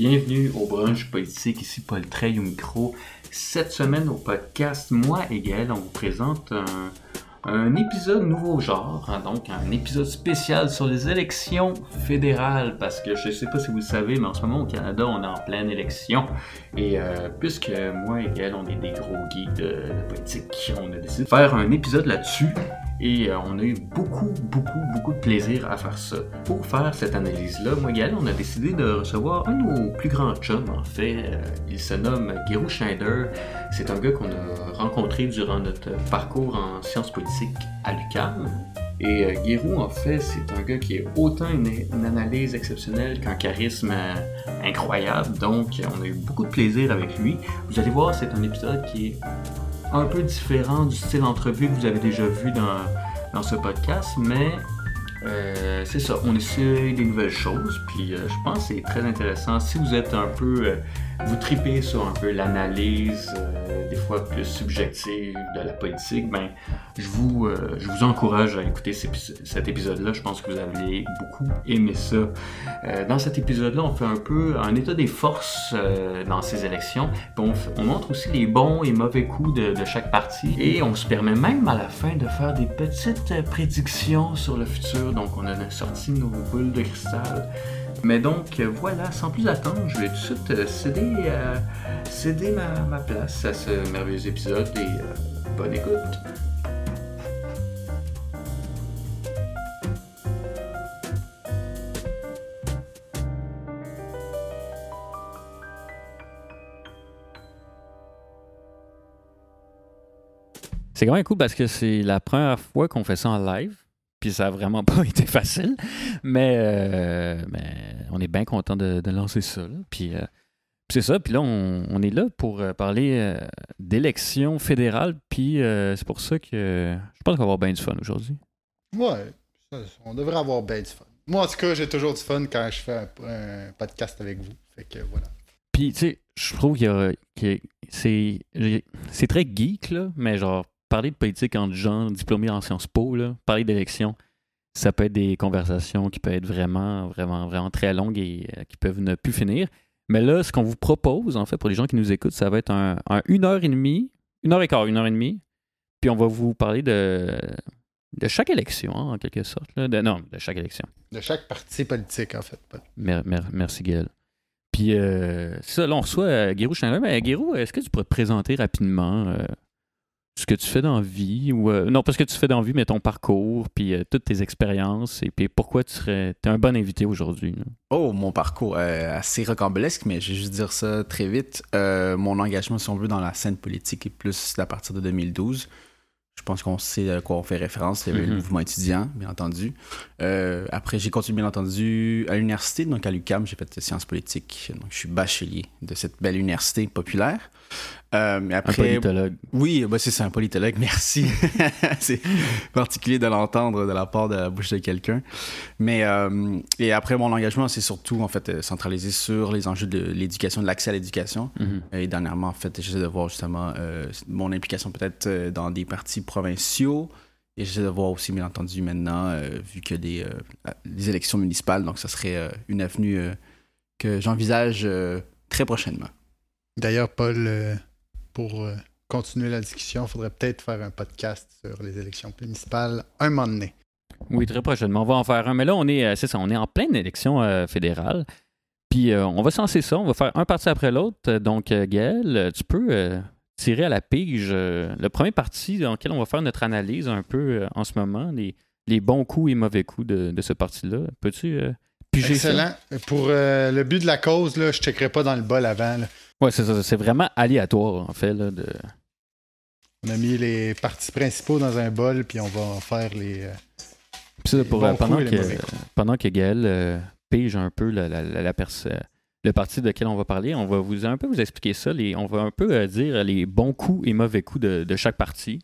Bienvenue au brunch politique, ici Paul Trey au micro. Cette semaine au podcast, moi et Gaël, on vous présente un, épisode nouveau genre, hein, donc un épisode spécial sur les élections fédérales, parce que je ne sais pas si vous le savez, mais en ce moment au Canada, on est en pleine élection. Et euh, puisque moi et Gaël, on est des gros geeks de, de politique, on a décidé de faire un épisode là-dessus. Et euh, on a eu beaucoup, beaucoup, beaucoup de plaisir à faire ça. Pour faire cette analyse-là, moi et on a décidé de recevoir un de nos plus grands chums, en fait. Euh, il se nomme Gero Schneider. C'est un gars qu'on a rencontré durant notre parcours en sciences politiques à l'UQAM. Et euh, en fait, c'est un gars qui est autant une, analyse exceptionnelle qu'un charisme euh, incroyable. Donc, on a eu beaucoup de plaisir avec lui. Vous allez voir, c'est un épisode qui est un peu différent du style d'entrevue que vous avez déjà vu dans, dans ce podcast, mais euh, c'est ça, on essaie des nouvelles choses, puis euh, je pense que c'est très intéressant. Si vous êtes un peu, euh, vous tripez sur un peu l'analyse, des fois plus subjective de la politique, ben, je vous, je vous encourage à écouter cet épisode-là. Je pense que vous allez beaucoup aimer ça. dans cet épisode-là, on fait un peu un état des forces dans ces élections, on, montre aussi les bons et mauvais coups de, de chaque parti, et on se permet même à la fin de faire des petites prédictions sur le futur donc on a sorti nos boules de cristal. Mais donc voilà, sans plus attendre, je vais tout de suite euh, céder, euh, céder ma, place à ce merveilleux épisode et euh, bonne écoute. C'est quand même cool parce que c'est la première fois qu'on fait ça en live. Puis ça a vraiment pas été facile. Mais, euh, mais on est bien content de, lancer ça. Euh, puis, c'est ça. Puis là, on, est là pour euh, parler d'élections fédérales. Puis c'est pour ça que je pense qu'on va avoir bien du fun aujourd'hui. Ouais, on devrait avoir bien du fun. Moi, en tout cas, j'ai toujours du fun quand je fais un, podcast avec vous. Fait que voilà. Puis, tu sais, je trouve que c'est, c'est très geek, là, mais genre, parler de politique entre gens diplômés en Sciences Po, parler d'élections, ça peut être des conversations qui peuvent être vraiment, vraiment, vraiment très longues et euh, qui peuvent ne plus finir. Mais là, ce qu'on vous propose, en fait, pour les gens qui nous écoutent, ça va être un, une heure et demie, une heure et quart, une heure et demie. Puis on va vous parler de, de chaque élection, hein, en quelque sorte. De, non, de chaque élection. De chaque parti politique, en fait. merci, Gaël. Puis, euh, ça, là, on reçoit euh, Guérou Mais Guérou, est-ce que tu pourrais te présenter rapidement euh, ce que tu fais dans la vie, ou euh, non, pas ce que tu fais dans la vie, mais ton parcours, puis euh, toutes tes expériences, et puis pourquoi tu serais es un bon invité aujourd'hui. Oh, mon parcours, euh, assez rocambolesque, mais je vais juste dire ça très vite. mon engagement, si on veut, dans la scène politique est plus à partir de 2012. Je pense qu'on sait à quoi on fait référence, c'est le mhm. mouvement étudiant, bien entendu. après, j'ai continué, bien entendu, à l'université, donc à l'UCAM, j'ai fait sciences politiques. Donc, je suis bachelier de cette belle université populaire. Euh, après, un politologue. Oui, bah c'est ça, un politologue, merci. c'est particulier de l'entendre de la part de la bouche de quelqu'un. Mais euh, et après, mon engagement, c'est surtout en fait euh, centralisé sur les enjeux de l'éducation, de l'accès à l'éducation. Mhm. Et dernièrement, en fait, j'essaie de voir justement mon implication peut-être dans des partis provinciaux. Et j'essaie de voir aussi, bien entendu, maintenant, vu que des, des élections municipales, donc ça serait une avenue que j'envisage très prochainement. D'ailleurs, Paul pour euh, continuer la discussion, il faudrait peut-être faire un podcast sur les élections municipales un moment donné. Oui, très prochainement. On va en faire un. Mais là, on est, euh, c'est ça, on est en pleine élection euh, fédérale. Puis on va censer ça. On va faire un parti après l'autre. Donc, Gaël, tu peux tirer à la pige le premier parti dans lequel on va faire notre analyse un peu en ce moment, les, les, bons coups et mauvais coups de, de ce parti-là. Peux-tu piger Excellent. Pour le but de la cause, là, je ne checkerai pas dans le bol avant. Là. Ouais, c'est ça. C'est vraiment aléatoire, en fait. Là, de... On a mis les parties principaux dans un bol, puis on va faire les. Euh, ça, pour, euh, pendant, que, pendant que Gaël euh, pige un peu la, la, la, le parti de lequel on va parler, on va vous un peu vous expliquer ça. Les, on va un peu dire les bons coups et mauvais coups de, de chaque parti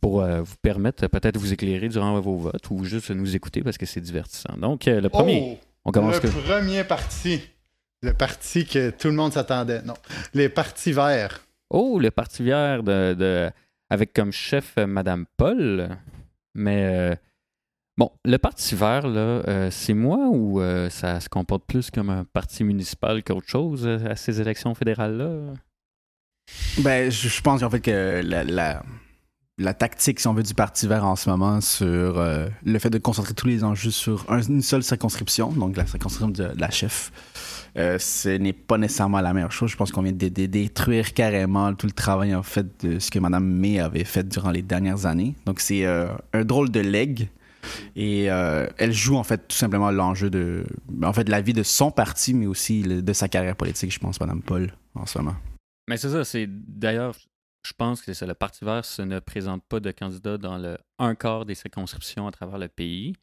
pour vous permettre peut-être de vous éclairer durant vos votes ou juste nous écouter parce que c'est divertissant. Donc, le premier. Oh! on commence le premier parti. Le parti que tout le monde s'attendait. Non. Les partis verts. Oh, le parti vert de, avec comme chef euh, Madame Paul. Mais euh, Bon, le Parti vert, là, euh, c'est moi ou euh, ça se comporte plus comme un parti municipal qu'autre chose à ces élections fédérales-là? Ben, je, je pense en fait que la, la, la tactique, si on veut, du Parti vert en ce moment sur euh, le fait de concentrer tous les enjeux sur un- une seule circonscription, donc la circonscription de, de la chef, euh, ce n'est pas nécessairement la meilleure chose. Je pense qu'on vient de, détruire carrément tout le travail en fait de ce que Mme May avait fait durant les dernières années. Donc c'est euh, un drôle de leg. Et euh, elle joue en fait tout simplement l'enjeu de, en fait, la vie de son parti, mais aussi de sa carrière politique, je pense, Mme Paul, en ce moment. Mais c'est ça, c'est d'ailleurs, je pense que c'est le Parti vert ne présente pas de candidat dans le un quart des circonscriptions à travers le pays,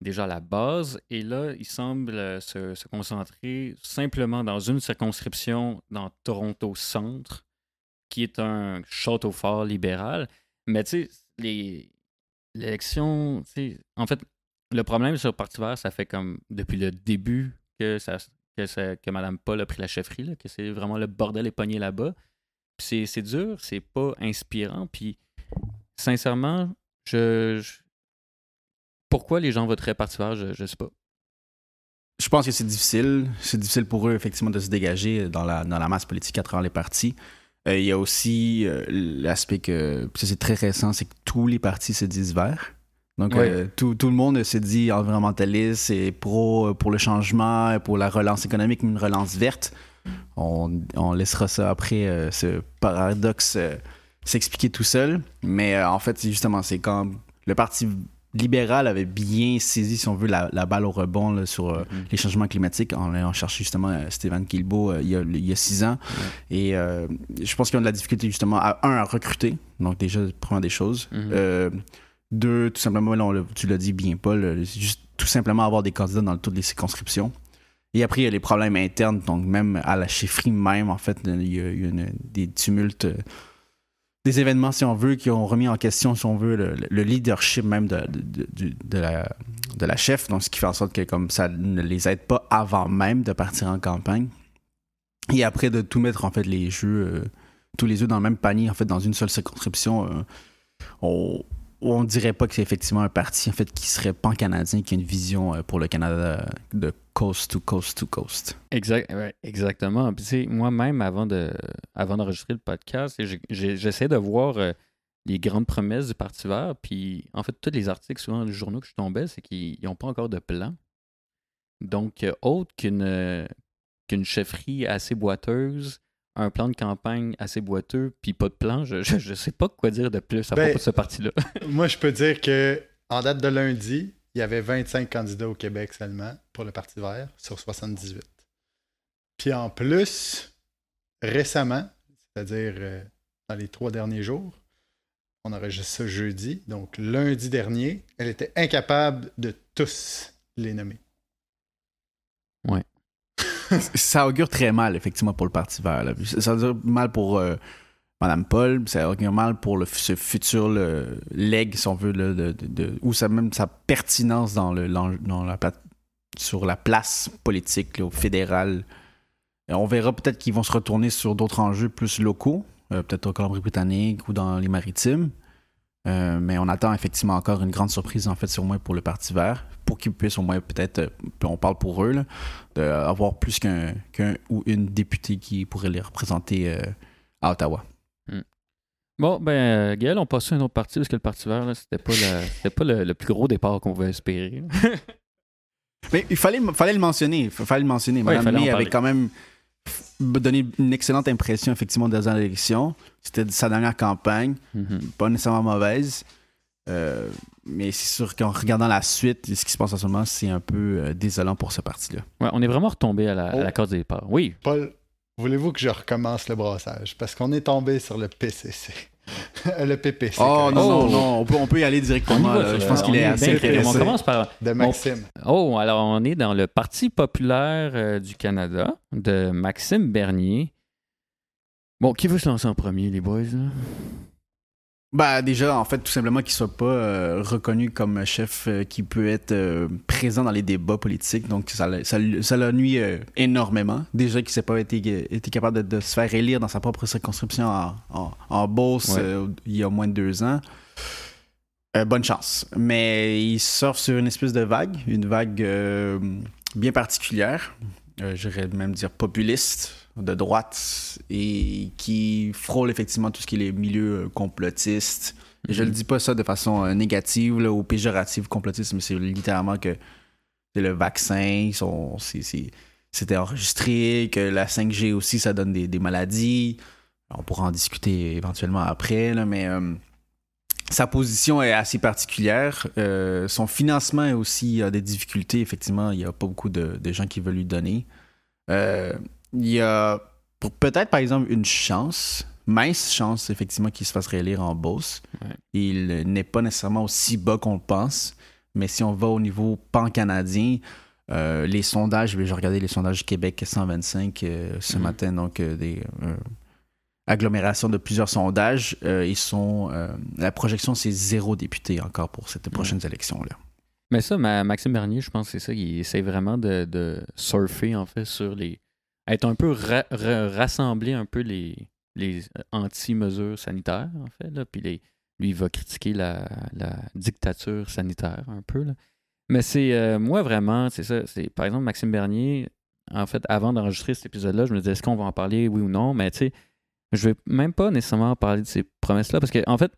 déjà la base, et là, il semble euh, se, concentrer simplement dans une circonscription dans Toronto Centre, qui est un château fort libéral. Mais tu sais, l'élection, en fait, le problème sur le Parti vert, ça fait comme depuis le début que Mme Paul a pris la chefferie, que c'est vraiment le bordel pogné là-bas. C'est, dur, c'est pas inspirant. Puis sincèrement, je- pourquoi les gens voteraient Parti vert, je, je sais pas. Je pense que c'est difficile. C'est difficile pour eux, effectivement, de se dégager dans la, dans la masse politique à travers les partis. Euh, Il y a aussi euh, l'aspect que, c'est très récent, c'est que tous les partis se disent verts. Donc, euh, tout, tout le monde se dit environnementaliste, c'est pro pour le changement, pour la relance économique, une relance verte. On, on laissera ça après, ce paradoxe, s'expliquer tout seul. Mais en fait, c'est justement, c'est quand le Parti libéral avait bien saisi, si on veut, la, la balle au rebond là, sur euh, les changements climatiques en allant chercher justement euh, Stéphane Guilbeault euh, il, y a, il y a six ans. Et euh, je pense qu'ils ont de la difficulté justement à, un, à recruter. Donc déjà, première des choses. Mhm. Deux, tout simplement, là, on l'a- tu l'as dit bien, Paul, juste tout simplement avoir des candidats dans toutes les circonscriptions. Et après, il y a les problèmes internes, donc même à la chefferie même, en fait, il y a eu une- des tumultes, des événements, si on veut, qui ont remis en question, si on veut, le, le leadership même de, la, chef. Donc, ce qui fait en sorte que comme ça ne les aide pas avant même de partir en campagne. Et après, de tout mettre, en fait, les jeux, euh, tous les œufs dans le même panier, en fait, dans une seule circonscription, euh, on, on dirait pas que c'est effectivement un parti, en fait, qui serait pan-canadien, qui a une vision euh, pour le Canada de coast to coast to coast. Exactement. Moi-même, avant, de, avant d'enregistrer le podcast, j'essaie de voir euh, les grandes promesses du Parti vert. Puis, en fait, tous les articles, souvent, les journaux que je tombais, c'est qu'ils n'ont pas encore de plan. Donc, euh, autre qu'une chefferie assez boiteuse, un plan de campagne assez boiteux, puis pas de plan, je, je, je sais pas quoi dire de plus à Ben, propos de ce parti-là. Moi, je peux dire que en date de lundi, il y avait 25 candidats au Québec seulement pour le Parti vert sur 78. Puis en plus, récemment, c'est-à-dire euh, dans les trois derniers jours, on enregistre ça jeudi, donc lundi dernier, elle était incapable de tous les nommer. ça augure très mal, effectivement, pour le Parti vert. Ça augure mal pour euh, Mme Paul, ça augure mal pour le, ce futur le, leg, si on veut, ou même sa pertinence dans la, sur la place politique là, au fédéral. Et on verra peut-être qu'ils vont se retourner sur d'autres enjeux plus locaux, euh, peut-être au Colombie-Britannique ou dans les maritimes. Euh, mais on attend effectivement encore une grande surprise, en fait, sur moins pour le Parti vert, pour qu'ils puissent au moins peut-être, euh, on parle pour eux, d'avoir plus qu'un ou une députée qui pourrait les représenter euh, à Ottawa. Bon, ben, euh, Gaël, on passe à un autre parti parce que le Parti vert, c'était pas, la- pas le, le plus gros départ qu'on pouvait espérer. Mais il fallait, fallait le mentionner. Il fallait le mentionner. Ouais, Madame May avait quand même donné une excellente impression, effectivement, dans l'élection. C'était sa dernière campagne. Mhm. Pas nécessairement mauvaise. Euh, mais c'est sûr qu'en regardant la suite, ce qui se passe en ce moment, c'est un peu euh, désolant pour ce parti-là. Ouais, on est vraiment retombé à la, à la Oh. case des départs. Oui, Paul, voulez-vous que je recommence le brassage? Parce qu'on est tombé sur le PCC. le PPC. Oh correct. non, Oh. non, non, on peut, on peut y aller directement. là. Je pense qu'il est y assez bien, On commence par. De Maxime. Oh, alors on est dans le Parti populaire euh, du Canada de Maxime Bernier. Bon, qui veut se lancer en premier, les boys? là? Bah déjà, en fait, tout simplement qu'il soit pas euh, reconnu comme un chef euh, qui peut être euh, présent dans les débats politiques. Donc, ça, l'a- ça, ça euh, énormément. Déjà qu'il s'est pas été, été capable de, de se faire élire dans sa propre circonscription en, en, en Beauce Ouais. il y a moins de deux ans. Bonne chance. Mais il surfe sur une espèce de vague, une vague bien particulière, j'irais même dire populiste, de droite, et qui frôle effectivement tout ce qui est les milieux euh, complotistes. Je ne Mhm. dis pas ça de façon euh, négative là, ou péjorative, complotiste, mais c'est littéralement que c'est le vaccin, c'était enregistré, que la 5G aussi, ça donne des, des maladies. On pourra en discuter éventuellement après, là, mais euh, sa position est assez particulière. Euh, son financement est aussi a des difficultés. Effectivement, il n'y a pas beaucoup de, de gens qui veulent lui donner. Euh, il y a peut-être, par exemple, une chance, mince chance, effectivement, qu'il se fasse réélire en Beauce. Ouais. Il n'est pas nécessairement aussi bas qu'on le pense, mais si on va au niveau pan-canadien, euh, les sondages, j'ai regardé les sondages Québec 125 euh, ce Mhm. matin, donc euh, des agglomérations de plusieurs sondages. ils sont, la projection, c'est zéro député encore pour cette prochaine élection-là. Mais ça, ma- Maxime Bernier, je pense que c'est ça. Il essaie vraiment de, de surfer, en fait, sur les. Être un peu. ra- ra- rassembler un peu les, les anti-mesures sanitaires, en fait. Là. Puis lui, il va critiquer la, la dictature sanitaire, un peu. Là. Mais c'est. euh, moi, vraiment, c'est ça. C'est, par exemple, Maxime Bernier, en fait, avant d'enregistrer cet épisode-là, je me disais, est-ce qu'on va en parler, oui ou non? Mais tu sais, je vais même pas nécessairement parler de ces promesses-là, parce que, en fait,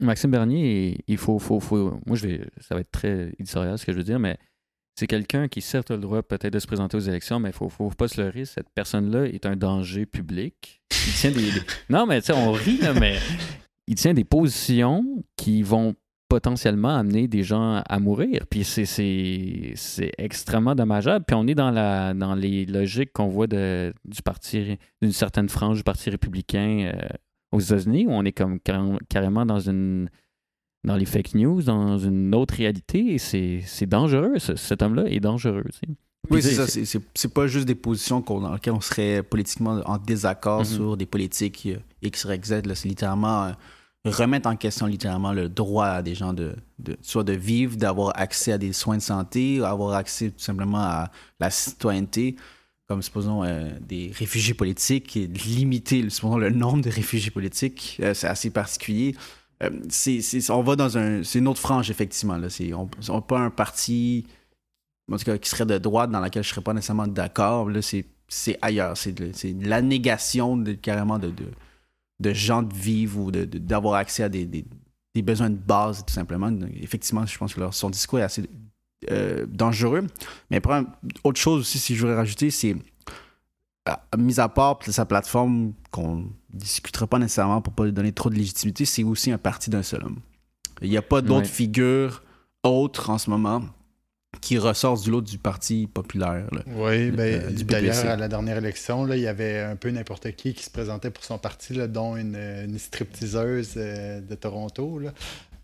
Maxime Bernier, il faut, faut, faut. Moi, je vais. Ça va être très éditorial ce que je veux dire, mais c'est quelqu'un qui, certes, a le droit peut-être de se présenter aux élections, mais il faut, faut pas se leurrer. Cette personne-là est un danger public. Il tient des. Non, mais tu sais, on rit, là, mais il tient des positions qui vont potentiellement amener des gens à mourir. Puis c'est, extrêmement dommageable. Puis on est dans, la, dans les logiques qu'on voit de, du parti, d'une certaine frange du Parti républicain euh, aux États-Unis, où on est comme carrément dans une dans les fake news, dans une autre réalité, et c'est, c'est dangereux. ce- cet homme-là est dangereux. tu sais. Oui, c'est ça. C'est- pas juste des positions qu'on- dans lesquelles on serait politiquement en désaccord Mhm. sur des politiques euh, X, Y, Z. C'est littéralement euh, remettre en question littéralement le droit à des gens de, de soit de vivre, d'avoir accès à des soins de santé, avoir accès tout simplement à la citoyenneté, comme supposons euh, des réfugiés politiques, et limiter supposons le nombre de réfugiés politiques. Euh, c'est assez particulier. Euh, c'est, on va dans un. C'est une autre frange, effectivement. Là. C'est, on pas un parti en tout cas, qui serait de droite, dans laquelle je serais pas nécessairement d'accord. C'est, ailleurs. C'est, de, la négation carrément de, de, gens de vivre ou de, d'avoir accès à des, des, besoins de base, tout simplement. Effectivement, je pense que leur, son discours est assez euh, dangereux. Mais un- autre chose aussi, si je voudrais rajouter, c'est, mis à part sa plateforme qu'on discutera pas nécessairement pour pas lui donner trop de légitimité, c'est aussi un parti d'un seul homme. Il n'y a pas d'autres Ouais. figures autres en ce moment qui ressortent du lot du Parti populaire. là. Oui, ben, Euh, d'ailleurs, à la dernière élection, là, il y avait un peu n'importe qui qui se présentait pour son parti, là, dont une, une stripteaseuse euh, de Toronto. là.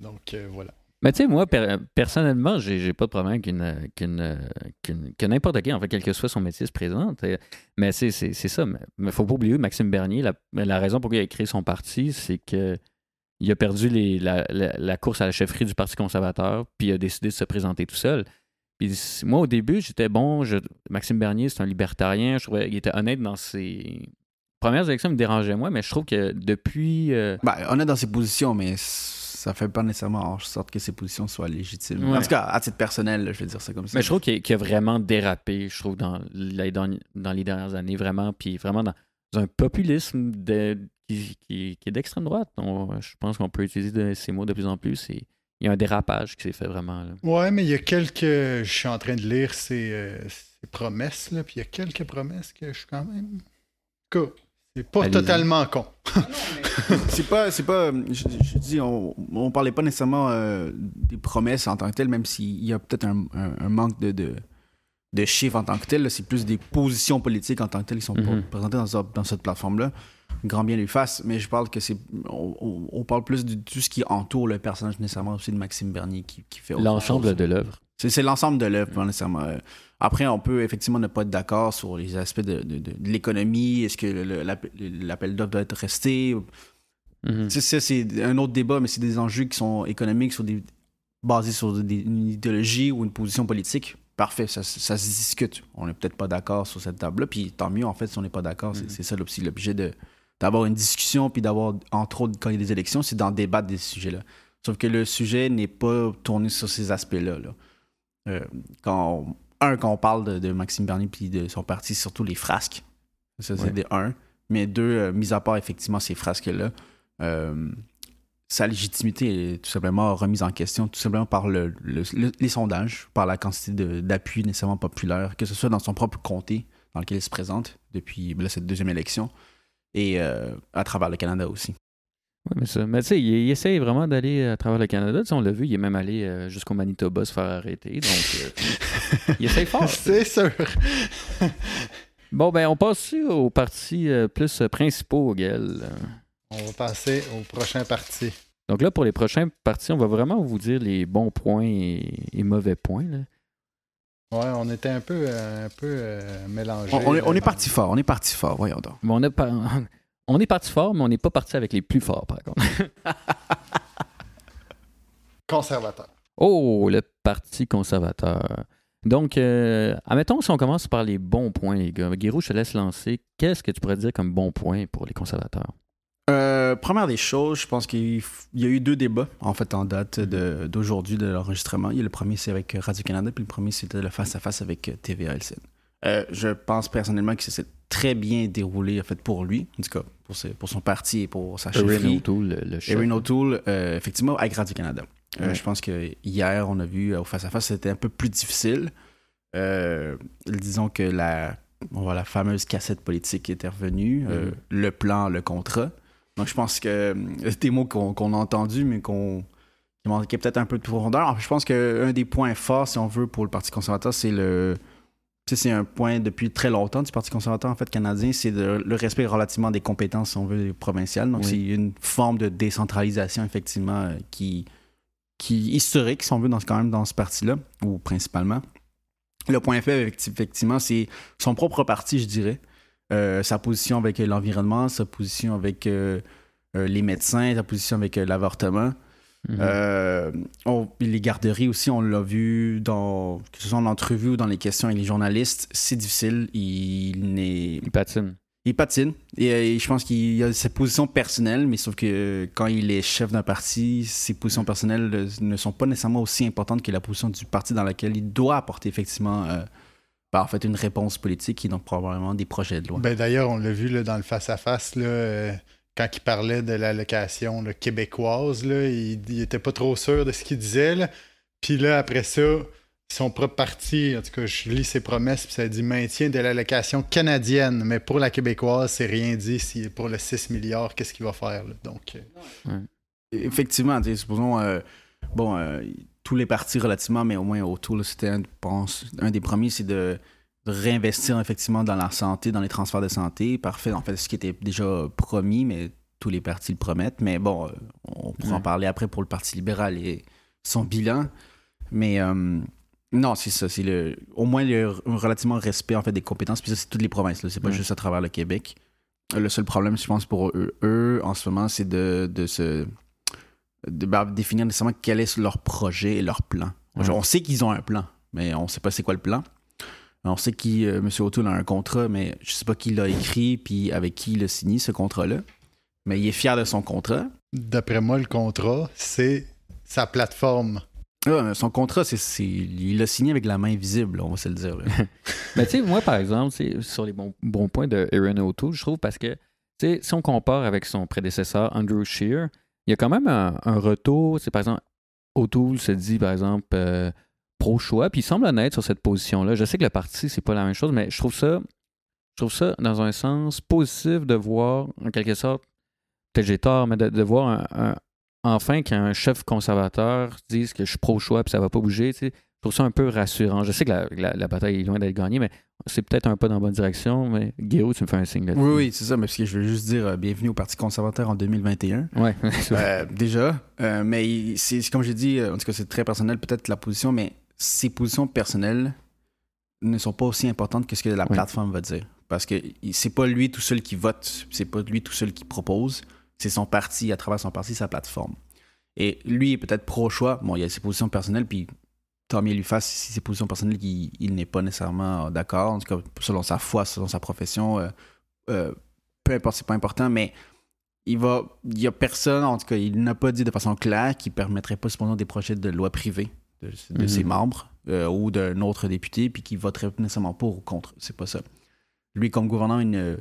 Donc, euh, voilà. Mais tu sais, moi, per- personnellement, j'ai pas de problème qu'une, que n'importe qui, en fait, quel que soit son métier, se présente. Mais c'est, ça. Mais faut pas oublier, Maxime Bernier, la, la raison pour laquelle il a créé son parti, c'est que il a perdu les, la, la- la course à la chefferie du Parti conservateur, puis il a décidé de se présenter tout seul. Puis moi, au début, j'étais bon. je- Maxime Bernier, c'est un libertarien. Je trouvais qu'il était honnête dans ses premières élections, me dérangeait moins, mais je trouve que depuis. euh, Ben, on est dans ses positions, mais ça fait pas nécessairement en sorte que ses positions soient légitimes. Ouais. En tout cas, à titre personnel, je vais dire ça comme ça. Mais je trouve qu'il a, a vraiment dérapé, je trouve, dans les, dans, dans les dernières années, vraiment, puis vraiment dans un populisme de, qui, qui- qui est d'extrême droite. On- je pense qu'on peut utiliser de- ces mots de plus en plus. et il y a un dérapage qui s'est fait vraiment. là. Ouais, mais il y a quelques. Je suis en train de lire ces, euh, ces promesses, là, puis il y a quelques promesses que je suis quand même. Cas, c'est pas Allez-y. totalement con. c'est pas, c'est pas, je, je dis, on, on parlait pas nécessairement euh, des promesses en tant que telles, même s'il y a peut-être un, un- un manque de, de, de chiffres en tant que tel. là. C'est plus des positions politiques en tant que telles qui sont Mhm. présentées dans, ce- dans cette plateforme-là. Grand bien lui fasse, mais je parle que c'est, on, on- on parle plus de tout ce qui entoure le personnage nécessairement aussi de Maxime Bernier qui, qui fait L'ensemble chose. de l'œuvre. C'est, c'est l'ensemble de l'œuvre, pas nécessairement. Euh, Après, on peut effectivement ne pas être d'accord sur les aspects de, de- de- de l'économie. Est-ce que l'appel, d'offres doit être resté? Mhm. Ça, c'est un autre débat, mais c'est des enjeux qui sont économiques, sur des, basés sur des- une idéologie ou une position politique. Parfait, ça, ça se discute. On n'est peut-être pas d'accord sur cette table-là, puis tant mieux, en fait, si on n'est pas d'accord. C'est- Mhm. C'est ça l'objet d'avoir une discussion, puis d'avoir, entre autres, quand il y a des élections, c'est d'en débattre des sujets-là. Sauf que le sujet n'est pas tourné sur ces aspects-là. là. Euh, quand on- un, quand on parle de, de Maxime Bernier puis de son parti, surtout les frasques. Ça, c'est Ouais. des un. Mais deux, euh, mis à part effectivement ces frasques-là, euh, sa légitimité est tout simplement remise en question, tout simplement par le, le- le- les sondages, par la quantité d'appui nécessairement populaire, que ce soit dans son propre comté dans lequel il se présente depuis ben là, cette deuxième élection, et euh, à travers le Canada aussi. Ouais, mais ça. Mais tu sais, il, il essaye vraiment d'aller à travers le Canada. Tu sais, on l'a vu, il est même allé euh, jusqu'au Manitoba se faire arrêter. Donc, euh, il essaye fort. C'est sûr. Bon, ben, on passe aux partis euh, plus euh, principaux, Gaël. On va passer au prochain parti. Donc là, pour les prochains partis, on va vraiment vous dire les bons points et, et mauvais points. là. Ouais, on était un peu, un peu euh, mélangés. On, on est, on est parti fort, on est parti fort, voyons donc. Mais on, a pas- on est parti fort, mais on n'est pas parti avec les plus forts, par contre. Conservateur. Oh, le Parti conservateur. Donc, euh, admettons, si on commence par les bons points, les gars. Guérou, je te laisse lancer. Qu'est-ce que tu pourrais dire comme bon point pour les conservateurs? Euh, première des choses, je pense qu'il y a eu deux débats, en fait, en date d'aujourd'hui de, l'enregistrement. Il y a le premier, c'est avec Radio-Canada, puis le premier, c'était le face-à-face avec euh, TVA LCN. Euh, je pense personnellement que ça s'est très bien déroulé, en fait, pour lui, en tout cas, pour, ses- pour son parti et pour sa Erin chefferie. O'Toole, le, le chef. Erin O'Toole, euh, effectivement, avec Radio-Canada. Euh, Ouais. Je pense que hier, on a vu euh, au face-à-face, c'était un peu plus difficile. Euh, disons que la, la fameuse cassette politique est revenue, Mhm. le plan, le contrat. Donc, je pense que des mots qu'on qu'on a entendus, mais qu'on qui manquaient peut-être un peu de profondeur. Alors, je pense qu'un des points forts, si on veut, pour le Parti conservateur, c'est le. C'est un point depuis très longtemps du Parti conservateur, en fait, canadien, c'est le respect relativement des compétences, si on veut, provinciales. Donc, Oui. c'est une forme de décentralisation, effectivement, euh, qui, qui historique, si on veut, dans, quand même dans ce parti-là, ou principalement. Le point faible, effecti- effectivement, c'est son propre parti, je dirais. Euh, sa position avec l'environnement, sa position avec euh, euh, les médecins, sa position avec euh, Mhm. Euh, on- les garderies aussi, on l'a vu dans que ce soit en entrevue ou dans les questions avec les journalistes, c'est difficile. Il, n'est, Il patine. il patine. Et, euh, je pense qu'il a sa position personnelle, mais sauf que euh, quand il est chef d'un parti, ses positions personnelles ne sont pas nécessairement aussi importantes que la position du parti dans laquelle il doit apporter effectivement euh, ben, en fait une réponse politique et donc probablement des projets de loi. Ben, D'ailleurs, on l'a vu là, dans le face-à-face, là, euh, quand il parlait de l'allocation québécoise, il, il était pas trop sûr de ce qu'il disait. Puis là, après ça, son propre parti, en tout cas, je lis ses promesses, puis ça dit maintien de l'allocation canadienne, mais pour la québécoise, c'est rien dit. Si pour le 6 milliards, qu'est-ce qu'il va faire? là? Donc, euh, Effectivement, supposons, euh, bon, euh, tous les partis relativement, mais au moins autour, c'était, un, pense, un des premiers, c'est de réinvestir effectivement dans la santé, dans les transferts de santé. Parfait, en fait, ce qui était déjà promis, mais tous les partis le promettent. Mais bon, euh, on pourra en parler après pour le Parti libéral et son bilan. Mais euh, non, c'est ça, c'est le, au moins le relativement respect en fait des compétences. Puis ça, c'est toutes les provinces, c'est pas Ouais. juste à travers le Québec. Le seul problème, je pense, pour eux, eux, en ce moment, c'est de, de se de ben, définir nécessairement quel est leur projet et leur plan. Ouais. On sait qu'ils ont un plan, mais on sait pas c'est quoi le plan. On sait qui euh, M. O'Toole a un contrat, mais je sais pas qui l'a écrit puis avec qui il a signé ce contrat-là. Mais il est fier de son contrat. d'après moi, le contrat, c'est sa plateforme. Ah, mais son contrat, c'est, c'est- il l'a signé avec la main visible, on va se le dire. Mais tu sais, moi, par exemple, c'est sur les bons, bons points de Erin O'Toole, je trouve, parce que, tu sais, si on compare avec son prédécesseur, Andrew Shear, il y a quand même un, un retour. C'est par exemple, O'Toole se dit, par exemple, euh, pro-choix, puis il semble honnête sur cette position-là. Je sais que le parti, c'est pas la même chose, mais je trouve ça, je trouve ça, dans un sens, positif de voir, en quelque sorte, peut-être j'ai tort, mais de, de voir un, un- enfin qu'un chef conservateur dise que je suis pro-choix puis ça va pas bouger, tu sais. Je trouve ça un peu rassurant. Je sais que la, la- la bataille est loin d'être gagnée, mais c'est peut-être un pas dans la bonne direction. Mais Guéraud, tu me fais un signe là-dessus. oui, oui, c'est ça, mais parce que je veux juste dire euh, bienvenue au Parti conservateur en 2021. Ouais, c'est vrai. Euh, déjà, euh, mais c'est comme j'ai dit, en tout cas c'est très personnel peut-être la position, mais ces positions personnelles ne sont pas aussi importantes que ce que la Oui. plateforme va dire. Parce que c'est pas lui tout seul qui vote, c'est pas lui tout seul qui propose, c'est son parti, à travers son parti, sa plateforme. Et lui est peut-être pro-choix, bon, il a ses positions personnelles, puis tant mieux lui fasse si ses positions personnelles, il, il n'est pas nécessairement d'accord, en tout cas selon sa foi, selon sa profession, euh, euh, peu importe, c'est pas important, mais il va, il y a personne, en tout cas, il n'a pas dit de façon claire qu'il permettrait pas cependant des projets de loi privée de, de Mhm. ses membres euh, ou d'un autre député, puis qu'il voterait nécessairement pour ou contre. C'est pas ça. Lui, comme gouvernement, il ne-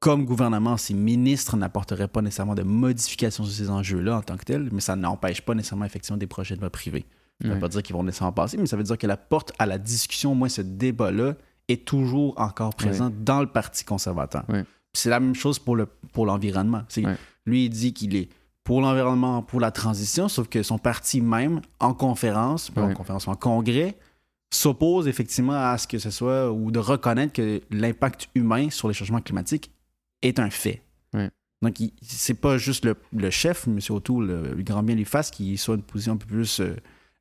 comme gouvernement, ses ministres n'apporteraient pas nécessairement de modifications sur ces enjeux-là en tant que tels, mais ça n'empêche pas nécessairement effectivement des projets de loi privée. Ça ne Ouais. veut pas dire qu'ils vont nécessairement passer, mais ça veut dire que la porte à la discussion, au moins ce débat-là, est toujours encore présent dans le Parti conservateur. Ouais. C'est la même chose pour le pour l'environnement. C'est- Ouais. Lui, il dit qu'il est pour l'environnement, pour la transition, sauf que son parti même, en conférence, pas en Ouais. conférence, en congrès, s'oppose effectivement à ce que ce soit, ou de reconnaître que l'impact humain sur les changements climatiques est un fait. Ouais. Donc, c'est pas juste le, le chef, M. O'Toole, le, le grand bien lui fasse, qui soit une position un peu plus euh,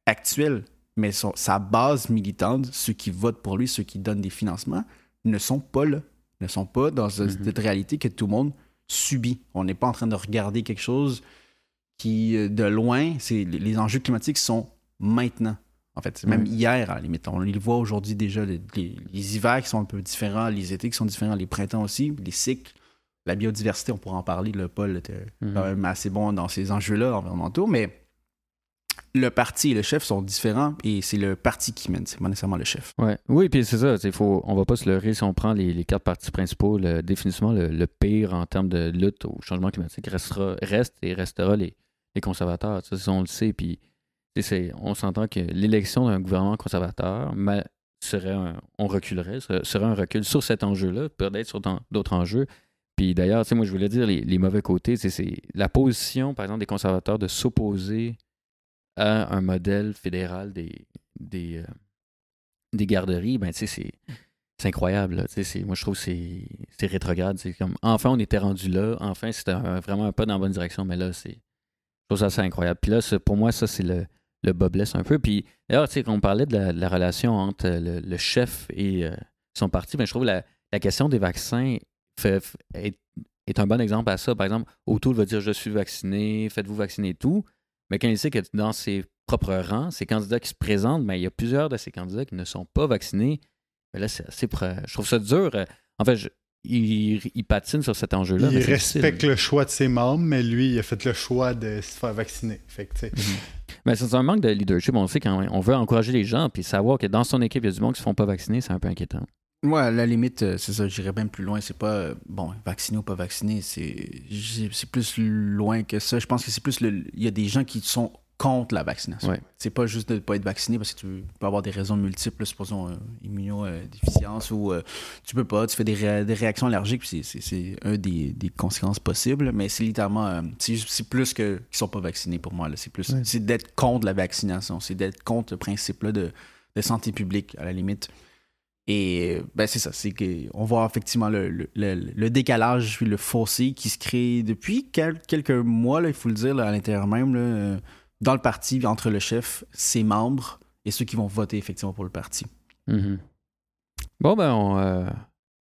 actuelle, mais son- sa base militante, ceux qui votent pour lui, ceux qui donnent des financements, ne sont pas là, ne sont pas dans Mhm. cette réalité que tout le monde subit. On n'est pas en train de regarder quelque chose qui, euh, de loin, c'est les enjeux climatiques sont maintenant. En fait, même hier, à la limite. On les voit aujourd'hui déjà, les, les- les hivers qui sont un peu différents, les étés qui sont différents, les printemps aussi, les cycles, la biodiversité, on pourra en parler. Le Paul était Mhm. quand même assez bon dans ces enjeux-là environnementaux, mais le parti et le chef sont différents et c'est le parti qui mène, c'est pas nécessairement le chef. Ouais. Oui, puis c'est ça. Faut, on va pas se leurrer si on prend les, les quatre partis principaux. Le, définitivement, le, le pire en termes de lutte au changement climatique restera, reste et restera les, conservateurs. Ça, on le sait. Puis on s'entend que l'élection d'un gouvernement conservateur serait un, on reculerait, serait, un recul sur cet enjeu-là, peut-être sur d'autres enjeux. Puis d'ailleurs, moi, je voulais dire les, mauvais côtés. C'est la position, par exemple, des conservateurs de s'opposer à un modèle fédéral des, des, euh, des garderies, ben, c'est, incroyable. moi, je trouve que c'est, rétrograde. Comme, enfin, on était rendu là. Enfin, c'était vraiment un pas dans la bonne direction, mais là, c'est, je trouve ça assez incroyable. Puis là, pour moi, ça, c'est le, le bas blesse un peu. Puis d'ailleurs, tu sais, quand on parlait de la, relation entre le, le chef et euh, son parti, ben, je trouve la, la question des vaccins est, un bon exemple à ça. Par exemple, O'Toole va dire Je suis vacciné, faites-vous vacciner tout. Mais quand il sait que dans ses propres rangs, ces candidats qui se présentent, mais il y a plusieurs de ces candidats qui ne sont pas vaccinés. Mais là, c'est assez. Je trouve ça dur. Euh, En fait, je- il, il patine sur cet enjeu-là. Il respecte le choix de ses membres, mais lui, il a fait le choix de se faire vacciner. Fait que, tu sais, Mais c'est un manque de leadership. On sait quand on veut encourager les gens, puis savoir que dans son équipe, il y a du monde qui ne se font pas vacciner, c'est un peu inquiétant. Moi, à la limite, euh, c'est ça, j'irais même plus loin. C'est pas, euh, bon, vacciné ou pas vacciné, c'est plus loin que ça. Je pense que c'est plus, le- il y a des gens qui sont contre la vaccination. Ouais. C'est pas juste de ne pas être vacciné parce que tu peux avoir des raisons multiples, supposons euh, immunodéficience ou euh, tu peux pas, tu fais des, ré- des réactions allergiques, puis c'est- un des, des conséquences possibles, mais c'est littéralement, euh, c'est plus que qu'ils sont pas vaccinés pour moi. C'est plus, Ouais. c'est d'être contre la vaccination, c'est d'être contre le principe-là de, de santé publique, à la limite. Et ben c'est ça, c'est qu'on voit effectivement le, le, le- le décalage, puis le fossé qui se crée depuis quel- quelques mois, là, il faut le dire, là, à l'intérieur même, là, euh, dans le parti, entre le chef, ses membres et ceux qui vont voter effectivement pour le parti. Mhm. Bon, ben, on, euh,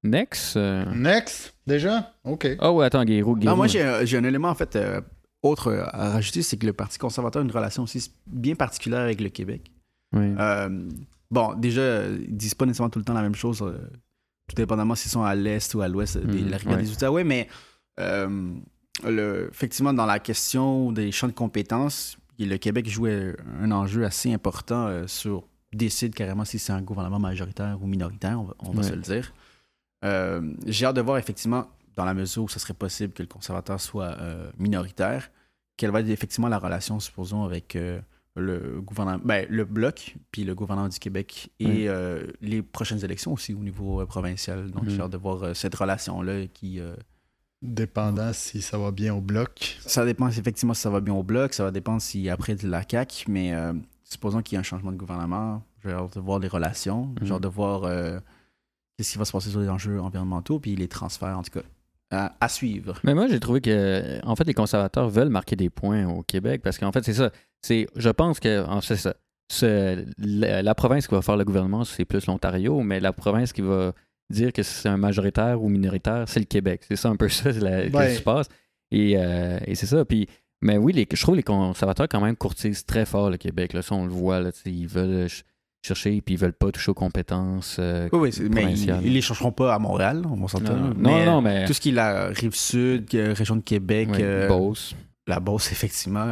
next. euh, Next, déjà? OK. Oh, ouais, attends, Guérou. Non, moi, j'ai un- élément, en fait, euh, autre à rajouter, c'est que le Parti conservateur a une relation aussi bien particulière avec le Québec. Oui. Euh, bon, déjà, ils disent pas nécessairement tout le temps la même chose, euh, tout dépendamment s'ils sont à l'est ou à l'ouest de Mhm, la rivière ouais. des Outaouais, mais euh, le- effectivement, dans la question des champs de compétences, le Québec jouait un enjeu assez important euh, sur décide carrément si c'est un gouvernement majoritaire ou minoritaire, on va, on va Ouais. se le dire. Euh, J'ai hâte de voir effectivement, dans la mesure où ce serait possible que le conservateur soit euh, minoritaire, quelle va être effectivement la relation, supposons, avec le gouvernement, ben, le bloc, puis le gouvernement du Québec et les prochaines élections aussi au niveau provincial. Donc, Mhm. j'ai hâte de voir cette relation-là qui. Dépendant si ça va bien au bloc. ça dépend effectivement si ça va bien au bloc, ça va dépendre si après de la CAQ, mais euh, supposons qu'il y a un changement de gouvernement, j'ai hâte de voir les relations, j'ai Mhm. hâte de voir euh, qu'est-ce qui va se passer sur les enjeux environnementaux, puis les transferts, en tout cas, à, à suivre. Mais moi, j'ai trouvé que, en fait, les conservateurs veulent marquer des points au Québec parce qu'en fait, c'est ça. C'est, je pense que, en fait, c'est ça. La province qui va faire le gouvernement, c'est plus l'Ontario, mais la province qui va dire que c'est un majoritaire ou minoritaire, c'est le Québec. C'est ça un peu ça la, Ouais. qui se passe. Et, euh, et c'est ça. Puis, mais oui, les, je trouve que les conservateurs, quand même, courtisent très fort le Québec. Là, ça, on le voit. Là, ils veulent ch- chercher, puis ils veulent pas toucher aux compétences. euh, Oui, oui, mais ils, ils les chercheront pas à Montréal, on s'entend. non, là. non, non, mais. Tout ce qui est la rive sud, euh, région de Québec, euh, Beauce. la Beauce, effectivement.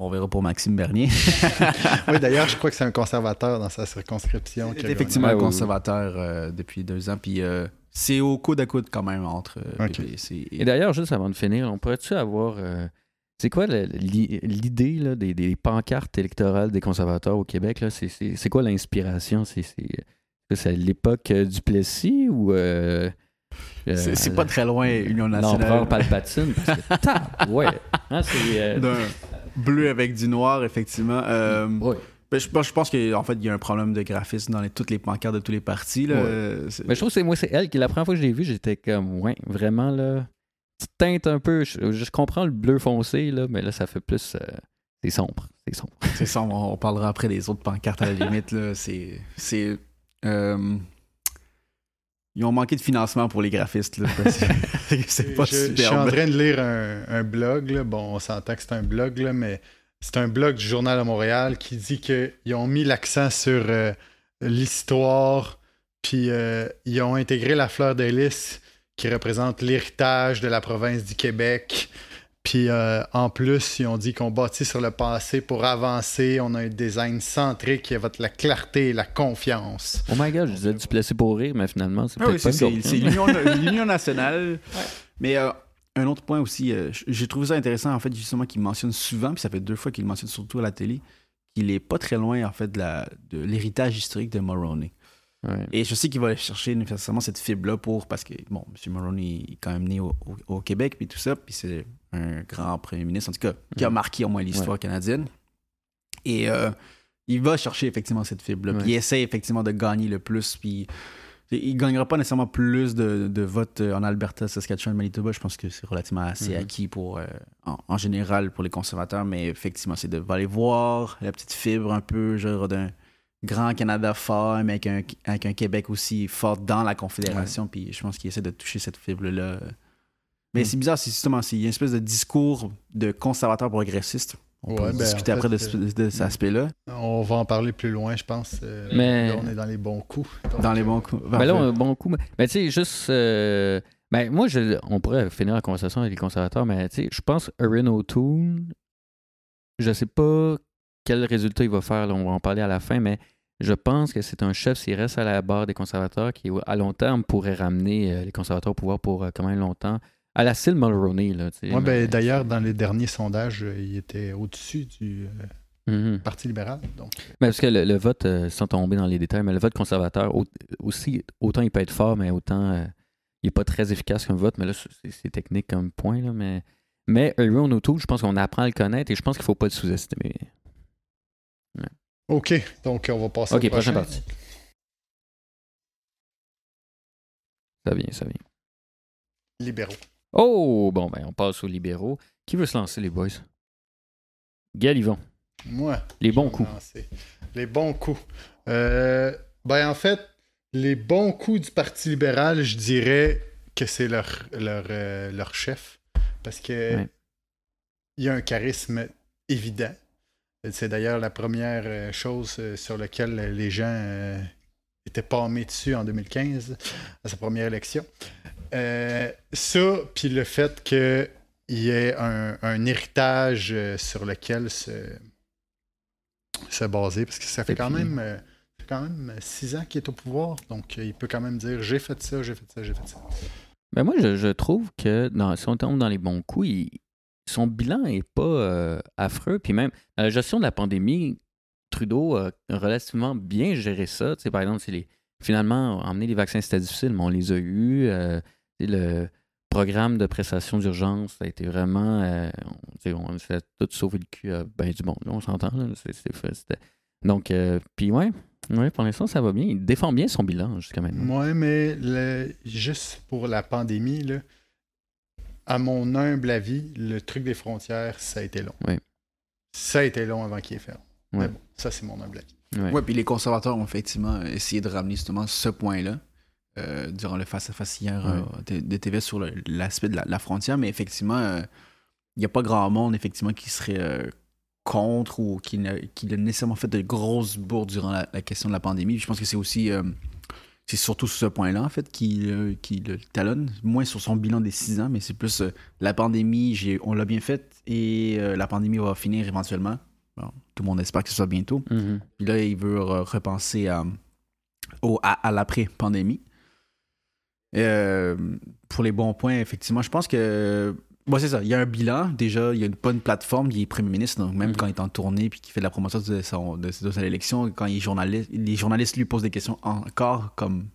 On verra pour Maxime Bernier. Oui, d'ailleurs, je crois que c'est un conservateur dans sa circonscription. qui a effectivement un conservateur euh, depuis deux ans. Puis euh, c'est au coude à coude quand même entre euh. PPC et. Et d'ailleurs, juste avant de finir, on pourrait-tu avoir. euh, c'est quoi l'idée des, des pancartes électorales des conservateurs au Québec? C'est- C'est c'est quoi l'inspiration? C'est c'est- c'est l'époque du Plessis ou. euh, C'est c'est pas très loin, Union L'empereur nationale. Palpatine? Parce que, tab, ouais. Hein, c'est. euh, D'un bleu avec du noir, effectivement. Euh, ouais. ben, je, pense- je pense qu'en fait, il y a un problème de graphisme dans les- toutes les pancartes de tous les partis. Là. Ouais. Euh, Mais je trouve que c'est moi, c'est elle qui, la première fois que je l'ai vue, j'étais comme, ouais, vraiment là. Petite teinte un peu. Je, je comprends le bleu foncé, là, mais là, ça fait plus. euh, c'est sombre. C'est sombre. C'est ça, on, on parlera après des autres pancartes à la limite. Là. C'est. c'est euh, ils ont manqué de financement pour les graphistes. Là, c'est pas je, je suis en train de lire un, un blog. là. Bon, on s'entend que c'est un blog, là, mais c'est un blog du Journal de Montréal qui dit qu'ils ont mis l'accent sur euh, l'histoire, puis euh, ils ont intégré la fleur de lys qui représente l'héritage de la province du Québec. Puis euh, en plus, ils ont dit qu'on bâtit sur le passé pour avancer. On a un design centré qui évoque la clarté et la confiance. Oh my god, je disais du placé pour rire, mais finalement, c'est Ah oui, peut-être pas c'est l'Union l'Union nationale. Mais euh, un autre point aussi, euh, j'ai trouvé ça intéressant, en fait, justement, qu'il mentionne souvent, puis ça fait deux fois qu'il le mentionne surtout à la télé, qu'il est pas très loin, en fait, de la- de l'héritage historique de Mulroney. Ouais. Et je sais qu'il va aller chercher nécessairement cette fibre-là pour. Parce que, bon, M. Mulroney est quand même né au, au- au Québec, puis tout ça, puis c'est un grand premier ministre, en tout cas, qui a marqué au moins l'histoire canadienne. Et euh, il va chercher effectivement cette fibre-là, puis il essaie effectivement de gagner le plus, puis. Il gagnera pas nécessairement plus de, de votes euh, en Alberta, Saskatchewan, Manitoba. Je pense que c'est relativement assez Mhm. acquis pour, euh, en, en général pour les conservateurs. Mais effectivement, c'est de aller voir la petite fibre un peu, genre d'un grand Canada fort, mais avec un, avec un Québec aussi fort dans la Confédération. Puis je pense qu'il essaie de toucher cette fibre-là. Mais Mhm. c'est bizarre, c'est justement, c'est- il y a une espèce de discours de conservateur progressiste. On Ouais, peut ben, discuter en après de, cet aspect-là. On va en parler plus loin, je pense. Euh, Mais- Là, on est dans les bons coups. Donc, Dans les bons coups. Ben là, un bon coup. Mais tu sais, juste. euh, ben, moi, je, on pourrait finir la conversation avec les conservateurs, mais tu sais, je pense Erin O'Toole, je sais pas quel résultat il va faire, là, on va en parler à la fin, mais je pense que c'est un chef, s'il reste à la barre des conservateurs, qui, à long terme, pourrait ramener euh, les conservateurs au pouvoir pour euh, quand même longtemps. À la style Mulroney, là. Ouais, ben, mais- D'ailleurs, dans les derniers sondages, euh, il était au-dessus du euh, Mhm. Parti libéral. Donc, Mais parce que le, le vote, euh, sans tomber dans les détails, mais le vote conservateur, au- aussi, autant il peut être fort, mais autant euh, il n'est pas très efficace comme vote. Mais là, c'est c'est technique comme point. Là, mais mais Aaron O'Toole, je pense qu'on apprend à le connaître et je pense qu'il ne faut pas le sous-estimer. OK, donc on va passer Ok, au prochaine prochain. partie. Ça vient, ça vient. Libéraux. Oh, bon, ben, on passe aux libéraux. Qui veut se lancer, les boys? Gaël Yvon. Moi. Les bons coups. lancer. Les bons coups. Euh, ben, en fait, les bons coups du Parti libéral, je dirais que c'est leur, leur, euh, leur chef. Parce que Ouais. il y a un charisme évident. C'est d'ailleurs la première euh, chose euh, sur laquelle les gens euh, étaient palmés dessus en 2015, à sa première élection. Euh, ça, puis le fait qu'il y ait un, un héritage euh, sur lequel se, se baser, parce que ça fait quand même, euh, quand même six ans qu'il est au pouvoir, donc euh, il peut quand même dire j'ai fait ça, j'ai fait ça, j'ai fait ça. Ben moi, je, je trouve que dans, si on tombe dans les bons coups, il- son bilan est pas euh, affreux. Puis même, la gestion de la pandémie, Trudeau a relativement bien géré ça. Par exemple, les, finalement, emmener les vaccins, c'était difficile, mais on les a eus. Euh, le programme de prestation d'urgence, ça a été vraiment... euh, on, on s'est tout sauvé le cul à ben du monde, là, on s'entend. Donc, euh, puis ouais, ouais, pour l'instant, ça va bien. Il défend bien son bilan jusqu'à maintenant. Moi, mais le- juste pour la pandémie, là, à mon humble avis, le truc des frontières, ça a été long. Oui. Ça a été long avant qu'il ait fait. Ouais. Mais bon, ça, c'est mon humble avis. Ouais. Ouais, puis les conservateurs ont effectivement essayé de ramener justement ce point-là euh, durant le face-à-face hier Ouais. euh, de, TV sur l'aspect de la, la frontière, mais effectivement, euh, il n'y a pas grand monde effectivement qui serait euh, contre ou qu'il a, nécessairement fait de grosses bourdes durant la, la question de la pandémie. Je pense que c'est aussi. C'est surtout sur ce point-là, en fait, qui, euh, qui le talonne. Moins sur son bilan des six ans, mais c'est plus euh, la pandémie, j'ai, on l'a bien faite et euh, la pandémie va finir éventuellement. Bon, tout le monde espère que ce soit bientôt. Mhm. Puis là, il veut re- repenser à, au, à, à l'après-pandémie. Pour les bons points, effectivement, je pense que. Bon, c'est ça. Il y a un bilan. Déjà, il y a une bonne plateforme. Il est premier ministre. Donc, même Mhm. quand il est en tournée puis qu'il fait de la promotion de, son, de, élection, quand il est journaliste, les journalistes lui posent des questions encore comme.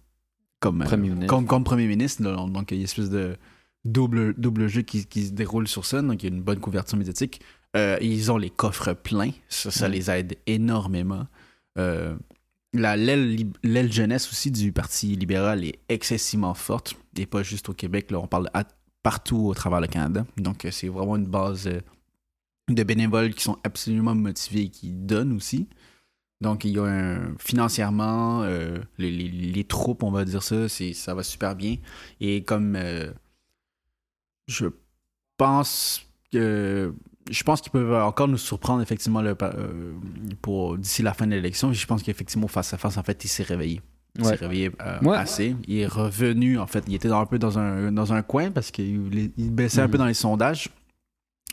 Comme, euh, Premier ministre. comme, comme premier ministre. donc, il y a une espèce de double, double jeu qui, qui se déroule sur ça. Donc, il y a une bonne couverture médiatique. Euh, ils ont les coffres pleins. Ça, ça Mhm. les aide énormément. Euh, la- l'aile jeunesse aussi du Parti libéral est excessivement forte. Et pas juste au Québec. Là, on parle à- partout au travers le Canada. Donc, euh, c'est vraiment une base euh, de bénévoles qui sont absolument motivés et qui donnent aussi. Donc, il y a un, financièrement, euh, les, troupes, on va dire ça, ça va super bien. Et comme je pense que je pense qu'ils peuvent encore nous surprendre effectivement pour d'ici la fin de l'élection. Je pense qu'effectivement face à face, en fait, il s'est réveillé. Il Ouais. s'est réveillé euh, Ouais. assez. Il est revenu, en fait. Il était un peu dans un, dans un coin parce qu'il il baissait un Mhm. peu dans les sondages.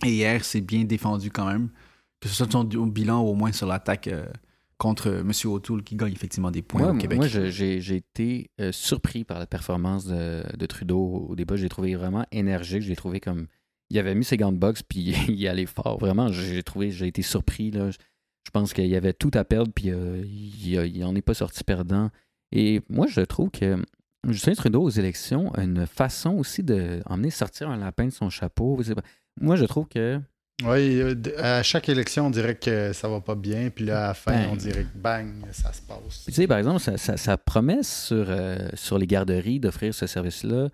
Et hier, c'est bien défendu quand même. Que ce soit son bilan au moins sur l'attaque euh, contre M. O'Toole qui gagne effectivement des points Ouais, au Québec. moi, j'ai été euh, surpris par la performance de, de Trudeau au débat. Je l'ai trouvé vraiment énergique. Je l'ai trouvé comme. Il avait mis ses gants de boxe, puis il allait fort. Vraiment, j'ai trouvé, j'ai été surpris. Là. Je pense qu'il y avait tout à perdre, puis euh, il n'en est pas sorti perdant. Et moi, je trouve que Justin Trudeau aux élections a une façon aussi d'emmener sortir un lapin de son chapeau. Moi, je trouve que. Oui, à chaque élection, on dirait que ça va pas bien, puis là, à la fin, Bang. on dirait que bang, ça se passe. Puis, Tu sais, par exemple, sa, sa- sa promesse sur, euh, sur les garderies d'offrir ce service-là,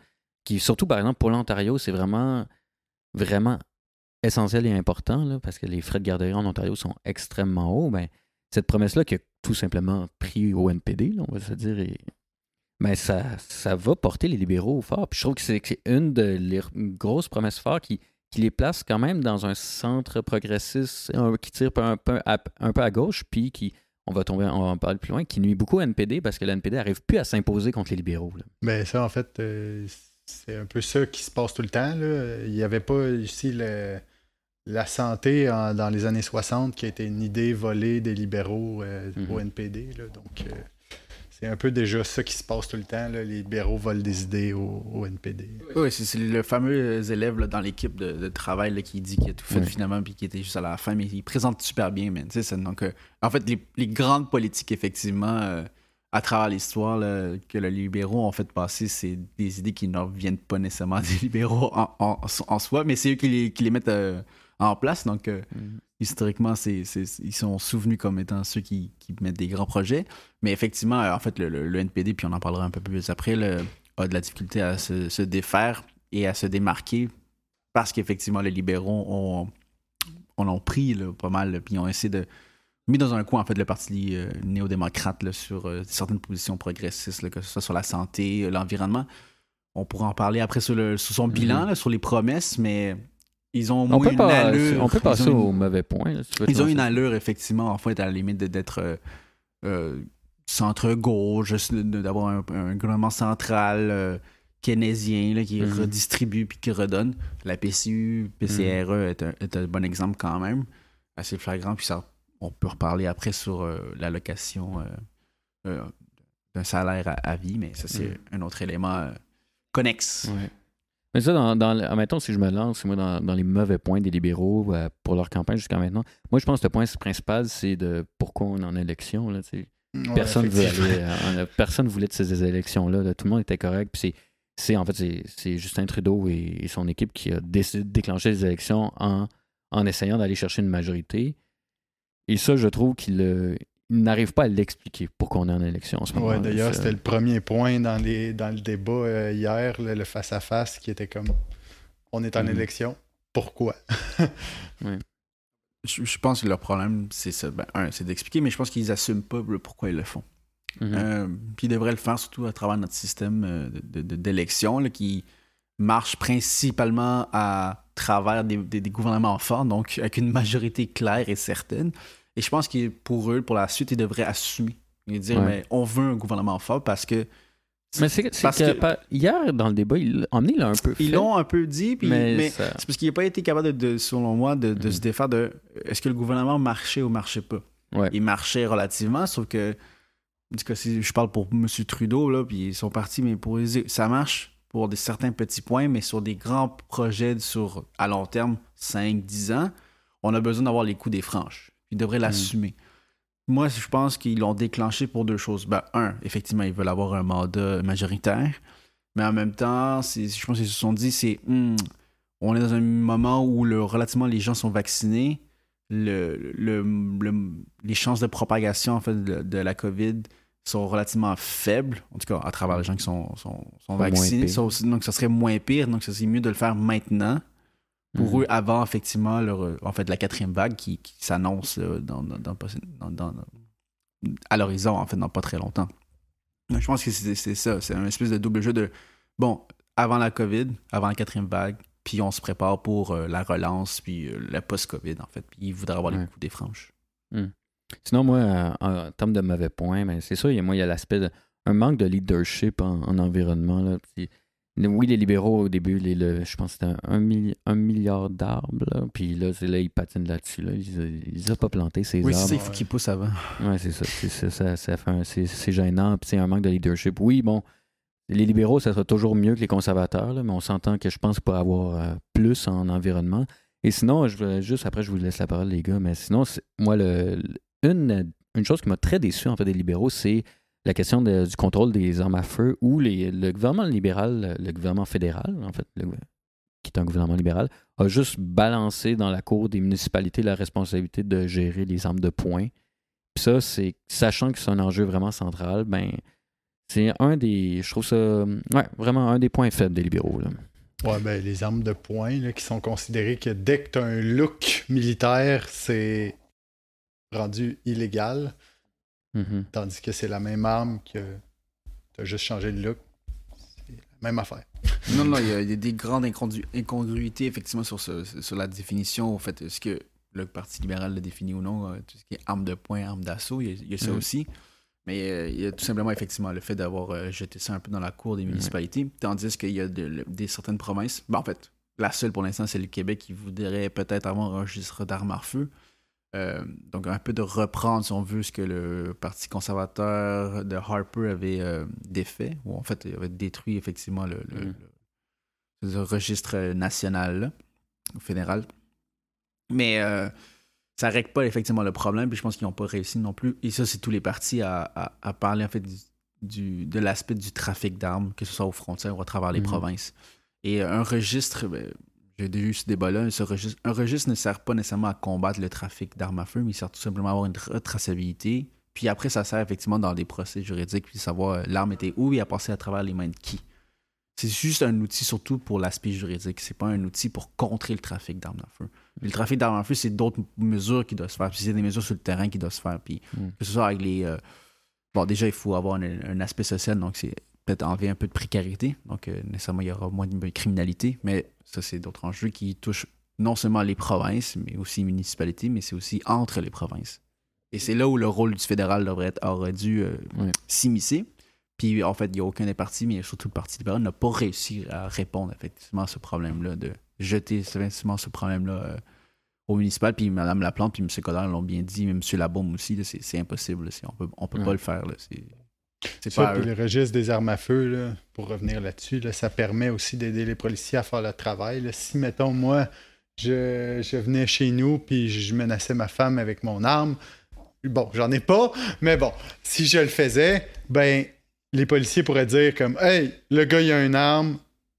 qui surtout, par exemple, pour l'Ontario, c'est vraiment, vraiment essentiel et important, là, parce que les frais de garderie en Ontario sont extrêmement hauts. Ben, cette promesse-là qui a tout simplement pris au NPD, là, on va se dire, et- ben, ça, ça va porter les libéraux fort. Puis je trouve que c'est une de grosses promesses fortes qui, qui les place quand même dans un centre progressiste qui tire un peu à, gauche, puis qui, on va tomber, on va en parler plus loin, qui nuit beaucoup au NPD parce que le NPD n'arrive plus à s'imposer contre les libéraux. là. Mais ça, en fait, euh, c'est un peu ça qui se passe tout le temps. Il n'y avait pas ici le- la santé en- dans les années 60 qui a été une idée volée des libéraux euh, Mhm. au NPD. là. Donc, euh, c'est un peu déjà ça qui se passe tout le temps. là. Les libéraux volent des idées au, au NPD. Oui, c'est le fameux élève là, dans l'équipe de, de travail là, qui dit qu'il a tout fait finalement puis qui était juste à la fin, mais il présente super bien, man. Tu sais, c'est- Donc, euh, en fait, les, les grandes politiques, effectivement, euh, à travers l'histoire que les libéraux ont fait passer, c'est des idées qui ne viennent pas nécessairement des libéraux en, en- en soi, mais c'est eux qui les, qui les mettent euh, en place. Donc, euh, historiquement, c'est, c'est- ils sont souvenus comme étant ceux qui, qui mettent des grands projets. Mais effectivement, euh, en fait, le, le- le NPD, puis on en parlera un peu plus après, le- a de la difficulté à se, se défaire et à se démarquer parce qu'effectivement, les libéraux ont, on ont pris là, pas mal, puis ils ont essayé de mis dans un coin en fait le parti euh, néo-démocrate sur euh, certaines positions progressistes, là, que ce soit sur la santé, l'environnement. On pourra en parler après sur, le, sur son bilan, là, sur les promesses, mais ils ont On moins peut, une pas, allure. on peut ils passer une- au mauvais point. là, si ils ont une allure, effectivement, en fait, à la limite d'être euh, euh, centre-gauche, d'avoir un, un gouvernement central euh, keynésien là, qui Mhm. redistribue puis qui redonne. La PCU, PCRE Mhm. est, un, est un bon exemple quand même, assez flagrant. Puis ça, on peut reparler après sur l'allocation d'un salaire à, à vie, mais ça, c'est Mhm. un autre élément connexe. Ouais. Mais ça, dans, dans, admettons, si je me lance, moi, dans, dans les mauvais points des libéraux euh, pour leur campagne jusqu'à maintenant, moi, je pense que le point principal, c'est de pourquoi on est en élection. Là. Ouais, personne ne aller, euh, personne voulait de ces élections-là. là. Tout le monde était correct. Puis c'est, en fait, c'est, Justin Trudeau et, et son équipe qui a décidé de déclencher les élections en, en essayant d'aller chercher une majorité. Et ça, je trouve qu'il euh, il n'arrive pas à l'expliquer pourquoi on est en élection en ce moment. Ouais, d'ailleurs, c'était le premier point dans, les, dans le débat euh, hier, le face-à-face, qui était comme on est en Mhm. élection, pourquoi? Je, je pense que leur problème, c'est ça. Ben, un, c'est d'expliquer, mais je pense qu'ils assument pas le pourquoi ils le font. Mhm. Euh, puis ils devraient le faire surtout à travers notre système euh, de- de- d'élection là, qui marche principalement à travers des, des- des gouvernements forts, donc avec une majorité claire et certaine. Et je pense que pour eux, pour la suite, ils devraient assumer et dire Ouais. mais on veut un gouvernement fort parce que Mais c'est que, que- hier, dans le débat, il, emmené l'a un peu fait. ils l'ont un peu dit, puis, mais, mais, ça- c'est parce qu'il n'a pas été capable, de, de- selon moi, de, de Mhm. se défaire de est-ce que le gouvernement marchait ou marchait pas? Ouais. Il marchait relativement, sauf que, si je parle pour M. Trudeau, là, puis ils sont partis, mais pour les- ça marche pour des, certains petits points, mais sur des grands projets sur, à long terme, 5, 10 ans, on a besoin d'avoir les coups des franches. Ils devraient l'assumer. Moi, je pense qu'ils l'ont déclenché pour deux choses. Ben, un, effectivement, ils veulent avoir un mandat majoritaire, mais en même temps, je pense qu'ils se sont dit, c'est hmm, on est dans un moment où le, relativement les gens sont vaccinés, le, le- le- les chances de propagation en fait, de, de la COVID sont relativement faibles, en tout cas à travers les gens qui sont, sont, vaccinés. donc, ça serait moins pire. Donc, ça serait mieux de le faire maintenant pour Mhm. eux avant, effectivement, leur, euh, en fait, la quatrième vague qui, qui s'annonce dans, dans- dans- dans- dans- à l'horizon, en fait, dans pas très longtemps. Donc, je pense que c'est ça. C'est un espèce de double jeu de, bon, avant la COVID, avant la quatrième vague, puis on se prépare pour euh, la relance, puis euh, la post-COVID, en fait. Puis ils voudraient avoir les coups des franches. Sinon, moi, euh, en, en termes de mauvais points, ben, c'est sûr, il y a, moi, il y a l'aspect de un manque de leadership en, en environnement. Là. Puis, oui, les libéraux, au début, les, le- je pense que c'était un, milli- un milliard d'arbres. là. Puis là, c'est là, ils patinent là-dessus. Là. Ils ils les ont pas planté, ces Oui, c'est arbres. il faut qu'ils poussent avant. Ouais, c'est ça. C'est ça, c'est, gênant. Puis c'est un manque de leadership. Oui, bon, les libéraux, ça sera toujours mieux que les conservateurs, là, mais on s'entend que je pense pour avoir euh, plus en environnement. Et sinon, je juste après, je vous laisse la parole, les gars, mais sinon, moi, le, le- une, une chose qui m'a très déçu en fait des libéraux, c'est la question du contrôle des armes à feu où les, le gouvernement libéral, le gouvernement fédéral, en fait, qui est un gouvernement libéral, a juste balancé dans la cour des municipalités la responsabilité de gérer les armes de poing. Puis ça, c'est sachant que c'est un enjeu vraiment central, ben c'est un des. Je trouve ça ouais, vraiment un des points faibles des libéraux. Là. Ouais, ben, les armes de poing là, qui sont considérées que dès que tu as un look militaire, c'est rendu illégal. Mhm. Tandis que c'est la même arme que tu as juste changé le look. C'est la même affaire. Non, non, il y, a, il y a des grandes incongru- incongruités, effectivement, sur, ce- sur la définition. En fait, est-ce que le Parti libéral le définit ou non, euh, tout ce qui est arme de poing, arme d'assaut, il y a, il y a ça Mhm. aussi. Mais euh, il y a tout simplement, effectivement, le fait d'avoir euh, jeté ça un peu dans la cour des municipalités. Tandis qu'il y a de- des certaines provinces. Ben, en fait, la seule pour l'instant, c'est le Québec qui voudrait peut-être avoir un registre d'armes à feu. Euh, donc, un peu de reprendre, si on veut, ce que le Parti conservateur de Harper avait euh, défait, ou en fait, il avait détruit effectivement le, le- Mhm. le- le registre national, là, fédéral. Mais euh, ça règle pas effectivement le problème, puis je pense qu'ils n'ont pas réussi non plus. Et ça, c'est tous les partis à, à- à parler en fait du, du- de l'aspect du trafic d'armes, que ce soit aux frontières ou à travers les Mhm. provinces. Et un registre, ben, j'ai déjà eu ce débat-là, ce registre, un registre ne sert pas nécessairement à combattre le trafic d'armes à feu, mais il sert tout simplement à avoir une retraçabilité. Puis après, ça sert effectivement dans des procès juridiques, puis savoir euh, l'arme était où et a passé à travers les mains de qui. C'est juste un outil surtout pour l'aspect juridique. C'est pas un outil pour contrer le trafic d'armes à feu. Le trafic d'armes à feu, c'est d'autres mesures qui doivent se faire. Puis c'est des mesures sur le terrain qui doivent se faire. Puis Mm. que ce soit avec les. euh, Bon, déjà, il faut avoir un, un aspect social, donc c'est peut-être enlever un peu de précarité. Donc, euh, nécessairement, il y aura moins de criminalité. Mais ça, c'est d'autres enjeux qui touchent non seulement les provinces, mais aussi les municipalités, mais c'est aussi entre les provinces. Et c'est là où le rôle du fédéral devrait être, aurait dû euh, s'immiscer. Puis en fait, il n'y a aucun des partis, mais surtout le Parti libéral n'a pas réussi à répondre effectivement à ce problème-là, de jeter effectivement ce problème-là euh, au municipal. Puis Mme Laplante, puis M. Coderre l'ont bien dit, mais M. Labaume aussi, c'est, impossible. là. On peut, on peut Ouais. pas le faire. là. C'est, Ça, pas puis le registre des armes à feu, là, pour revenir là-dessus, là, ça permet aussi d'aider les policiers à faire le travail. là. Si, mettons, moi, je, je venais chez nous puis je menaçais ma femme avec mon arme, bon, j'en ai pas, mais bon, si je le faisais, ben, les policiers pourraient dire comme « Hey, le gars, il a une arme,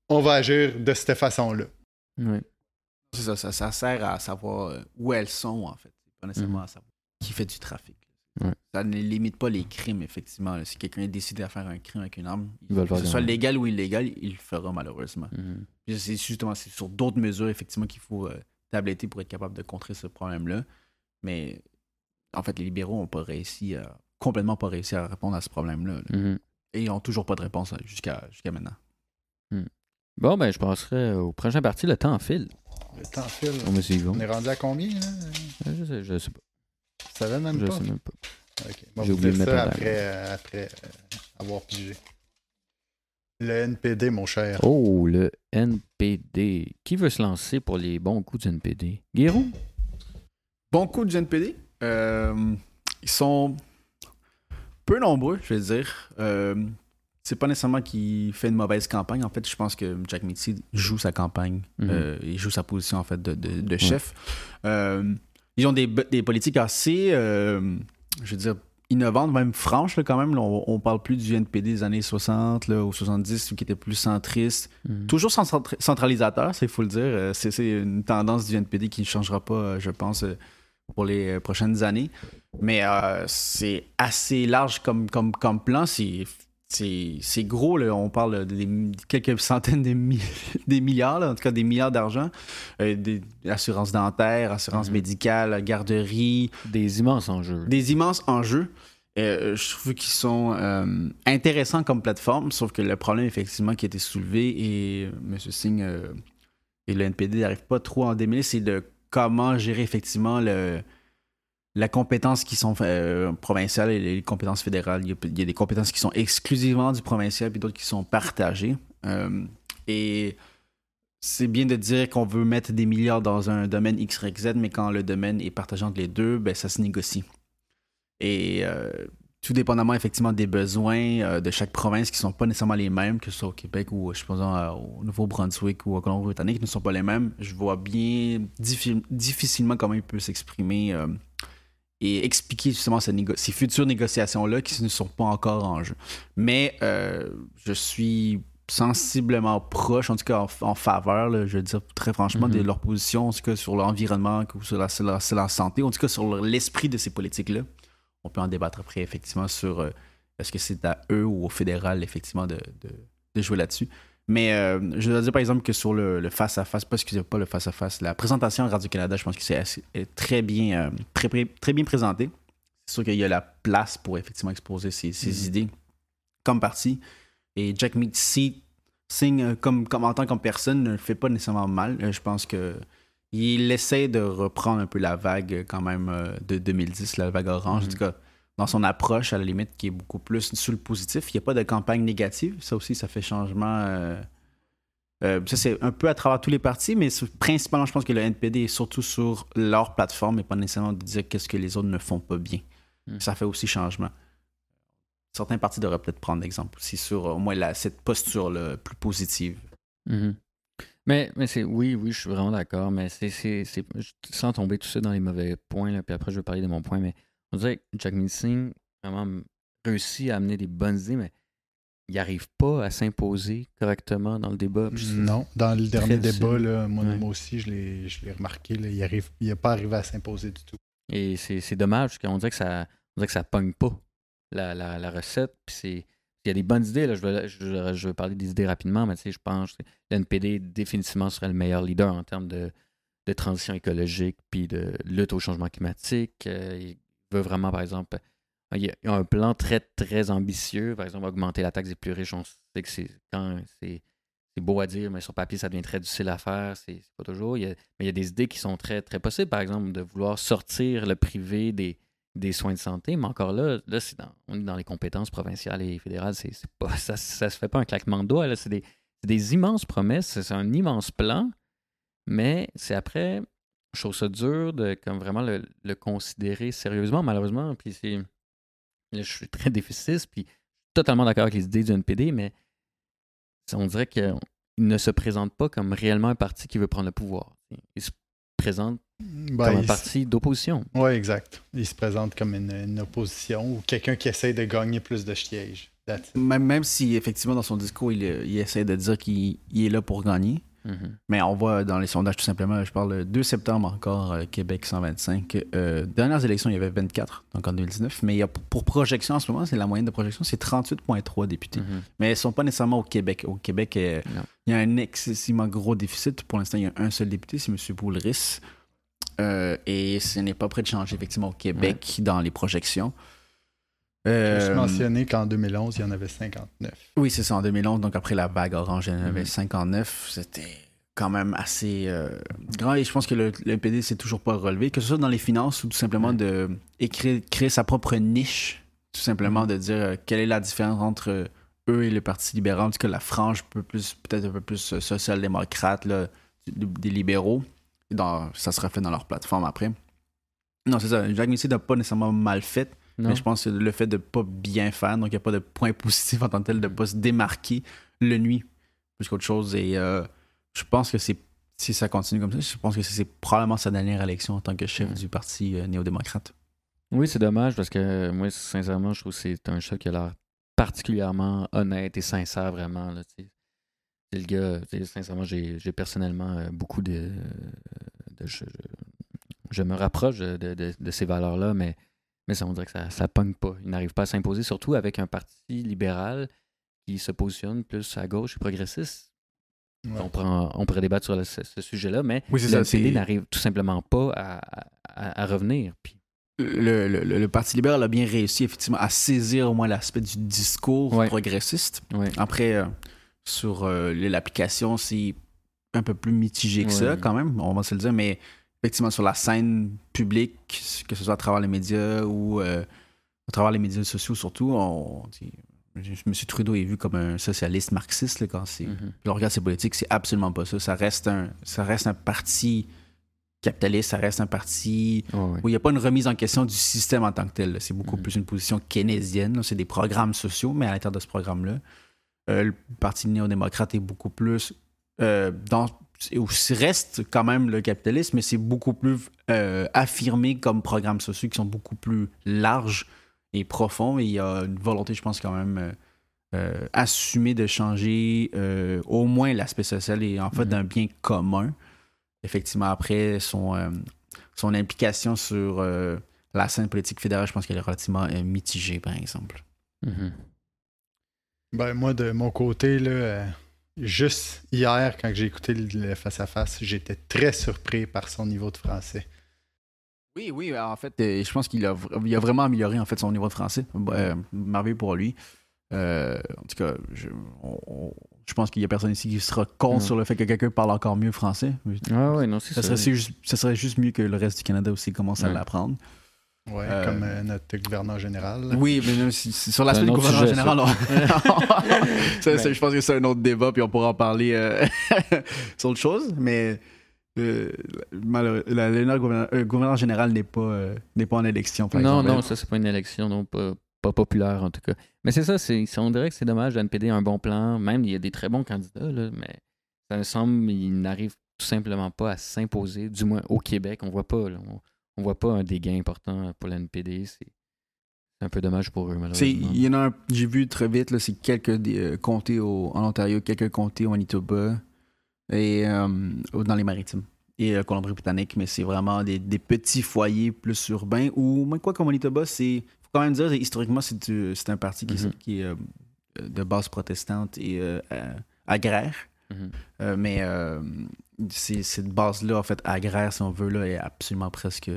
on va agir de cette façon-là. Ouais. C'est ça, ça, ça sert à savoir euh, où elles sont, en fait. C'est pas nécessairement Mhm. à savoir qui fait du trafic. Ouais. Ça ne limite pas les crimes, effectivement. Si quelqu'un est décidé à faire un crime avec une arme, Il va le que ce soit légal ou illégal, il le fera malheureusement. Mhm. C'est justement sur d'autres mesures, effectivement, qu'il faut euh, tabletter pour être capable de contrer ce problème-là. Mais en fait, les libéraux n'ont pas réussi à, complètement pas réussi à répondre à ce problème-là. là. Mhm. Et ils n'ont toujours pas de réponse euh, jusqu'à jusqu'à maintenant. Bon, ben, je passerai au prochain parti. Le temps file. Le temps file. Suit, On est rendu à combien, là? Euh, Je sais, je sais pas. Ça va même Je pas? sais même pas. Ok. J'ai oublié de mettre après, euh, après euh, avoir pigé. Le NPD, mon cher. Oh, le NPD. Qui veut se lancer pour les bons coups du NPD? Guérou? Bon coup du NPD. Euh, ils sont peu nombreux, je vais dire. Euh, c'est pas nécessairement qu'il fait une mauvaise campagne. En fait, je pense que Jack Mitzi joue sa campagne. Mhm. Euh, il joue sa position en fait de, de- de chef. Euh, ils ont des, des politiques assez, euh, je veux dire, innovantes, même franches là, quand même. Là, on, on parle plus du NPD des années 60 là, ou 70 qui était plus centriste. Mhm. Toujours centra- centralisateur, il faut le dire. Euh, C'est une tendance du NPD qui ne changera pas, euh, je pense, pour les prochaines années. Mais euh, c'est assez large comme, comme, comme plan. C'est c'est gros, là. on parle de quelques centaines de mi- des milliards, là, en tout cas des milliards d'argent. Euh, des assurances dentaires, assurances Mhm. médicales, garderies, Des immenses enjeux. des immenses enjeux. Euh, je trouve qu'ils sont euh, intéressants comme plateforme, sauf que le problème, effectivement, qui a été soulevé, et euh, M. Singh et le NPD n'arrivent pas trop à en démêler, c'est de comment gérer effectivement le, la compétence qui sont euh, provinciales et les compétences fédérales. Il y, a, des compétences qui sont exclusivement du provincial, puis d'autres qui sont partagées. Euh, et c'est bien de dire qu'on veut mettre des milliards dans un domaine X, Y, Z, mais quand le domaine est partagé entre les deux, ben, ça se négocie. Et euh, tout dépendamment effectivement des besoins euh, de chaque province qui ne sont pas nécessairement les mêmes, que ce soit au Québec ou je pense au Nouveau-Brunswick ou au Colombie-Britannique, ne sont pas les mêmes, je vois bien diffi- difficilement comment il peut s'exprimer et expliquer justement ces, futures négociations-là qui ne sont pas encore en jeu. Mais euh, je suis sensiblement proche, en tout cas en, en faveur, là, je veux dire très franchement, Mhm. de leur position, en tout cas sur l'environnement, ou sur la, sur la- sur la santé, en tout cas sur l'esprit de ces politiques-là. On peut en débattre après, effectivement, sur euh, est-ce que c'est à eux ou au fédéral, effectivement, de, de- de jouer là-dessus. Mais euh, je dois dire, par exemple, que sur le le face-à-face, pas excusez pas le face-à-face, la présentation à Radio-Canada, je pense que c'est très bien, euh, très, bien présenté. C'est sûr qu'il y a la place pour effectivement exposer ses, ses Mhm. idées comme parti. Et Jack Mitzi Singh, euh, comme, comme, en tant que personne, ne le fait pas nécessairement mal. Je pense que il essaie de reprendre un peu la vague quand même de 2010, la vague orange. En Mhm. tout cas, dans son approche, à la limite, qui est beaucoup plus sur le positif. Il n'y a pas de campagne négative. Ça aussi, ça fait changement. euh, euh, ça, c'est un peu à travers tous les partis, mais principalement, je pense que le NPD est surtout sur leur plateforme et pas nécessairement de dire qu'est-ce que les autres ne font pas bien. Mhm. Ça fait aussi changement. Certains partis devraient peut-être prendre l'exemple aussi sur euh, au moins la, cette posture plus positive. Mhm. Mais, mais c'est oui, oui, je suis vraiment d'accord, mais c'est, sans tomber tout ça dans les mauvais points, là, puis après je vais parler de mon point, mais on dirait que Jack Singh vraiment réussit à amener des bonnes idées, mais il n'arrive pas à s'imposer correctement dans le débat. Non, dans le dernier débat, là, moi, Ouais. moi aussi, je l'ai remarqué, là, il arrive, il n'a pas arrivé à s'imposer du tout. Et c'est, c'est dommage, parce qu'on dirait que ça on dirait que ça pogne pas la, la, la recette. Puis c'est. Il y a des bonnes idées, là, je, vais, je, je vais parler des idées rapidement, mais je pense que l'NPD définitivement serait le meilleur leader en termes de, de transition écologique puis de lutte au changement climatique. Euh, veut vraiment, par exemple, il y a, il y a un plan très, très ambitieux, par exemple, augmenter la taxe des plus riches. On sait que c'est quand c'est beau à dire, mais sur papier, ça devient très difficile à faire. C'est pas toujours. Il y a- mais il y a des idées qui sont très, très possibles, par exemple, de vouloir sortir le privé des, des soins de santé. Mais encore là, là on est dans les compétences provinciales et fédérales. C'est pas, ça, ça se fait pas un claquement de doigts. C'est des, c'est des immenses promesses. C'est un immense plan. Mais c'est après, je trouve ça dur de comme vraiment le, le considérer sérieusement, malheureusement. Puis c'est. Je suis très déficitiste, puis totalement d'accord avec les idées du NPD, mais on dirait qu'il ne se présente pas comme réellement un parti qui veut prendre le pouvoir. Il se présente Ben, comme un parti d'opposition. Oui, exact. Il se présente comme une, une opposition ou quelqu'un qui essaie de gagner plus de sièges. Même, même si effectivement dans son discours, il, il essaie de dire qu'il il est là pour gagner. Mhm. Mais on voit dans les sondages tout simplement, je parle le 2 septembre encore, euh, Québec 125. Euh, dernières élections, il y avait 24, donc en 2019. Mais il y a, pour projection en ce moment, c'est la moyenne de projection, c'est 38,3 députés. Mhm. Mais elles ne sont pas nécessairement au Québec. Au Québec, euh, il y a un excessivement gros déficit. Pour l'instant, il y a un seul député, c'est M. Boulris. Et ce n'est pas prêt de changer effectivement au Québec dans les projections. Je Euh, Juste mentionné qu'en 2011, il y en avait 59. oui, c'est ça, en 2011, donc après la vague orange, il y en avait Mhm. 59. C'était quand même assez euh, grand et je pense que le, le NPD s'est toujours pas relevé, que ce soit dans les finances ou tout simplement de écrire, créer sa propre niche, tout simplement de dire euh, quelle est la différence entre eux et le Parti libéral, en tout cas la frange peut plus peut-être un peu plus euh, social-démocrate des libéraux. Dans, ça sera fait dans leur plateforme après. Non, c'est ça. Jacques Messier n'a pas nécessairement mal fait, Non? mais je pense que le fait de pas bien faire, donc il n'y a pas de point positif en tant que tel, de pas se démarquer, le nuit plus qu'autre chose. Et euh, je pense que c'est si ça continue comme ça, je pense que c'est probablement sa dernière élection en tant que chef du parti euh, néo-démocrate. Oui, c'est dommage parce que moi, sincèrement, je trouve que c'est un chat qui a l'air particulièrement honnête et sincère, vraiment. Là, le gars, sincèrement, j'ai j'ai personnellement euh, beaucoup de. de- je, je- je me rapproche de, de- de ces valeurs-là, mais, mais ça, on dirait que ça ne pogne pas. Il n'arrive pas à s'imposer, surtout avec un parti libéral qui se positionne plus à gauche et progressiste. Ouais. On, prend, on pourrait débattre sur le- ce, ce sujet-là, mais Oui, le c'est- n'arrive tout simplement pas à, à- à revenir. Puis, Le, le- Parti libéral a bien réussi effectivement à saisir au moins l'aspect du discours Ouais. progressiste. ouais. Après, euh, sur euh, l'application, c'est un peu plus mitigé que ça quand même, on va se le dire, mais effectivement sur la scène publique, que ce soit à travers les médias ou euh, à travers les médias sociaux surtout, on, dit- M. Trudeau est vu comme un socialiste marxiste là, quand c'est puis on regarde ses politiques, c'est absolument pas ça. Ça reste un, ça reste un parti capitaliste, ça reste un parti où il n'y a pas une remise en question du système en tant que tel. C'est beaucoup Mhm. plus une position keynésienne. C'est des programmes sociaux, mais à l'intérieur de ce programme-là, euh, le Parti néo-démocrate est beaucoup plus euh, dans ou reste quand même le capitalisme, mais c'est beaucoup plus euh, affirmé comme programmes sociaux qui sont beaucoup plus larges et profonds. Et il y a une volonté, je pense, quand même euh, euh, assumée de changer euh, au moins l'aspect social et en fait Mhm. d'un bien commun. Effectivement, après, son, euh, son implication sur euh, la scène politique fédérale, je pense qu'elle est relativement euh, mitigée, par exemple. Mhm. Ben, moi, de mon côté, là, euh, juste hier, quand j'ai écouté le face-à-face, j'étais très surpris par son niveau de français. Oui, oui, en fait, euh, je pense qu'il a, il a vraiment amélioré en fait son niveau de français. Euh, merveilleux pour lui. Euh, en tout cas, je, on- je pense qu'il y a personne ici qui sera contre Non. sur le fait que quelqu'un parle encore mieux français. Ah ouais, non, c'est Ça ça. serait, juste, ça serait juste mieux que le reste du Canada aussi commence à l'apprendre. Ouais, Euh, comme euh, notre gouverneur général. là. Oui, mais sur l'aspect du sujet, général, on- Ça, je pense que c'est un autre débat, puis on pourra en parler euh, sur autre chose. Mais euh, la- le gouverneur, euh, gouverneur général n'est pas, euh, n'est pas en élection. Par Non, exemple. non, ça, c'est pas une élection, non, pas, pas populaire en tout cas. Mais c'est ça, c'est, on dirait que c'est dommage. Le NPD a un bon plan. Même, il y a des très bons candidats, là, mais ça me semble qu'il n'arrive tout simplement pas à s'imposer, du moins au Québec. On voit pas, là, on, on voit pas un des gains importants pour le NPD. C'est, un peu dommage pour eux, malheureusement. Il y en a j'ai vu très vite, c'est quelques euh, comtés au- en Ontario, quelques comtés au Manitoba et euh, dans les maritimes et euh, Colombie-Britannique, mais c'est vraiment des, des petits foyers plus urbains ou même quoi qu'au Manitoba, c'est faut quand même dire historiquement c'est un parti qui, est- Mhm. qui est euh, de base protestante et euh, Mhm. Euh, mais euh, cette base-là, en fait, agraire, si on veut, là, est absolument presque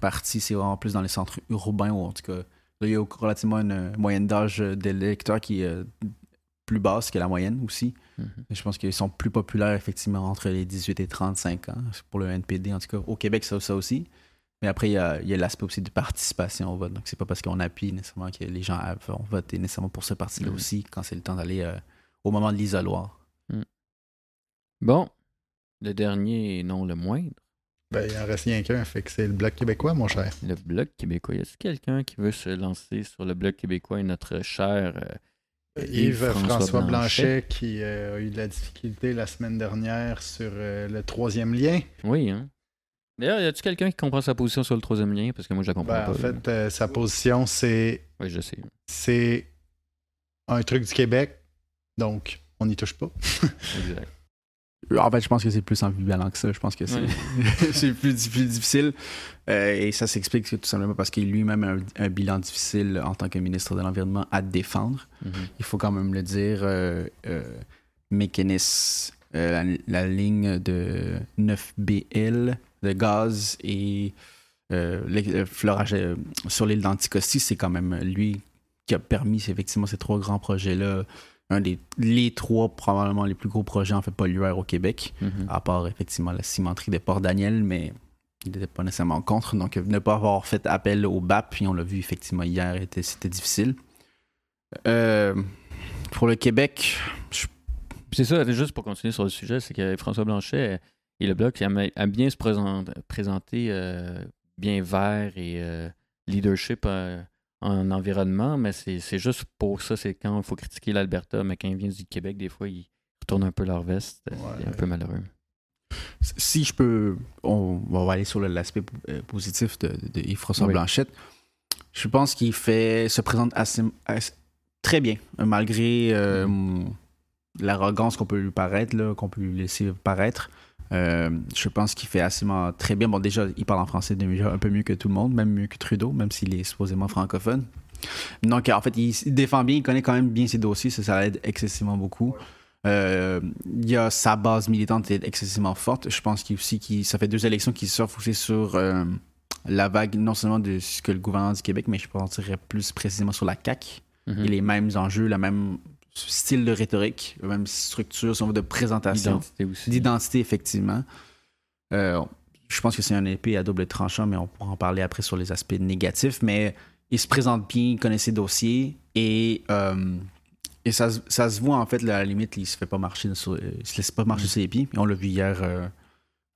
partie. C'est vraiment plus dans les centres urbains, ou en tout cas, là, il y a relativement une euh, moyenne d'âge des lecteurs qui est plus basse que la moyenne aussi. Mhm. Je pense qu'ils sont plus populaires, effectivement, entre les 18 et 35 ans, pour le NPD, en tout cas. Au Québec, ça, ça aussi. Mais après, il y a, l'aspect aussi de participation au vote. Donc, c'est pas parce qu'on appuie nécessairement que les gens vont voter nécessairement pour ce parti-là Mhm. aussi, quand c'est le temps d'aller euh, au moment de l'isoloir. Bon, le dernier, et non le moindre, Ben, il en reste rien qu'un, fait que c'est le Bloc québécois, mon cher. le Bloc québécois. Y a-t-il quelqu'un qui veut se lancer sur le Bloc québécois et notre cher euh, Yves-François Blanchet, qui euh, a eu de la difficulté la semaine dernière sur euh, le troisième lien. Oui, hein. D'ailleurs, y a-tu quelqu'un qui comprend sa position sur le troisième lien? Parce que moi, je la comprends Ben, pas. en fait, sa position, c'est Oui, je sais. c'est un truc du Québec, donc on n'y touche pas. Exact. En fait, je pense que c'est plus ambivalent que ça. Je pense que c'est plus, di- plus difficile. Euh, et ça s'explique tout simplement parce qu'il a lui-même a un, un bilan difficile en tant que ministre de l'Environnement à défendre. Mhm. Il faut quand même le dire. Euh, euh, Mécanis, euh, la, la ligne de 9BL de gaz et le euh, sur l'île d'Anticosti, c'est quand même lui qui a permis effectivement ces trois grands projets-là. Un des les trois probablement les plus gros projets en fait pollueurs au Québec, Mhm. à part effectivement la cimenterie de Port-Daniel, mais il n'était pas nécessairement contre. Donc ne pas avoir fait appel au BAP, puis on l'a vu effectivement hier, était- c'était difficile. Euh, pour le Québec, je- C'est ça, juste pour continuer sur le sujet, c'est que François Blanchet et le Bloc aiment aiment bien se présenter, présenter euh, bien vert et euh, leadership en environnement, mais c'est juste pour ça, c'est quand il faut critiquer l'Alberta, mais quand ils viennent du Québec, des fois, ils retournent un peu leur veste. Ouais. C'est un peu malheureux. si je peux, on, on va aller sur l'aspect euh, positif de, de Yves-François Oui. Blanchette. Je pense qu'il fait se présente assez, assez- très bien, malgré euh, l'arrogance qu'on peut lui paraître, là, qu'on peut lui laisser paraître. Euh, je pense qu'il fait assez très bien. Bon, déjà, il parle en français déjà un peu mieux que tout le monde, même mieux que Trudeau, même s'il est supposément francophone. Donc, en fait, il, défend bien, il connaît quand même bien ses dossiers, ça, ça l'aide excessivement beaucoup. Euh, il y a sa base militante est excessivement forte. Je pense qu'il aussi qu'il ça fait deux élections qui surfent aussi sur euh, la vague non seulement de ce que le gouvernement du Québec, mais je penserais plus précisément sur la CAC Mhm. et les mêmes enjeux, le même style de rhétorique, la même structure si on veut, de présentation, d'identité effectivement. Euh, je pense que c'est un épée à double tranchant, mais on pourra en parler après sur les aspects négatifs. Mais il se présente bien, il connaît ses dossiers et, euh, et ça, se- ça se voit en fait, là, à la limite, il se fait pas marcher sur, euh, il se laisse pas marcher sur les pieds. Et on l'a vu hier euh,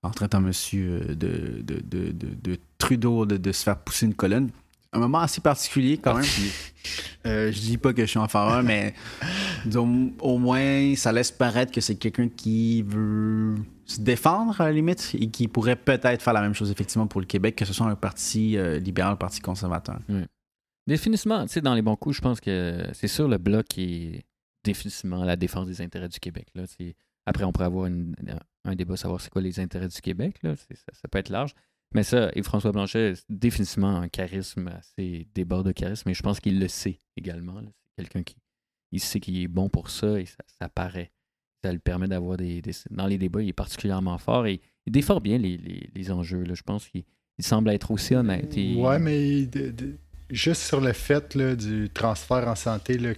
en traitant monsieur de, de, de, de- de Trudeau de, de se faire pousser une colonne. Un moment assez particulier quand même. Euh, je dis pas que je suis en faveur, mais disons, au moins ça laisse paraître que c'est quelqu'un qui veut se défendre à la limite et qui pourrait peut-être faire la même chose effectivement pour le Québec, que ce soit un parti euh, libéral, un parti conservateur. Définitivement, tu sais, dans les bons coups, je pense que c'est sûr le bloc qui est définitivement la défense des intérêts du Québec. Là. Après, on pourrait avoir une- un débat savoir c'est quoi les intérêts du Québec. Là. Ça peut être large. Mais ça, et François Blanchet, c'est définitivement un charisme assez débord de charisme, et je pense qu'il le sait également. C'est quelqu'un qui il sait qu'il est bon pour ça et ça, ça paraît. Ça lui permet d'avoir des, des- Dans les débats, il est particulièrement fort et il défend bien les, les- les enjeux. Là. Je pense qu'il il semble être aussi honnête. et- Ouais, mais de- de- juste sur le fait là, du transfert en santé, là,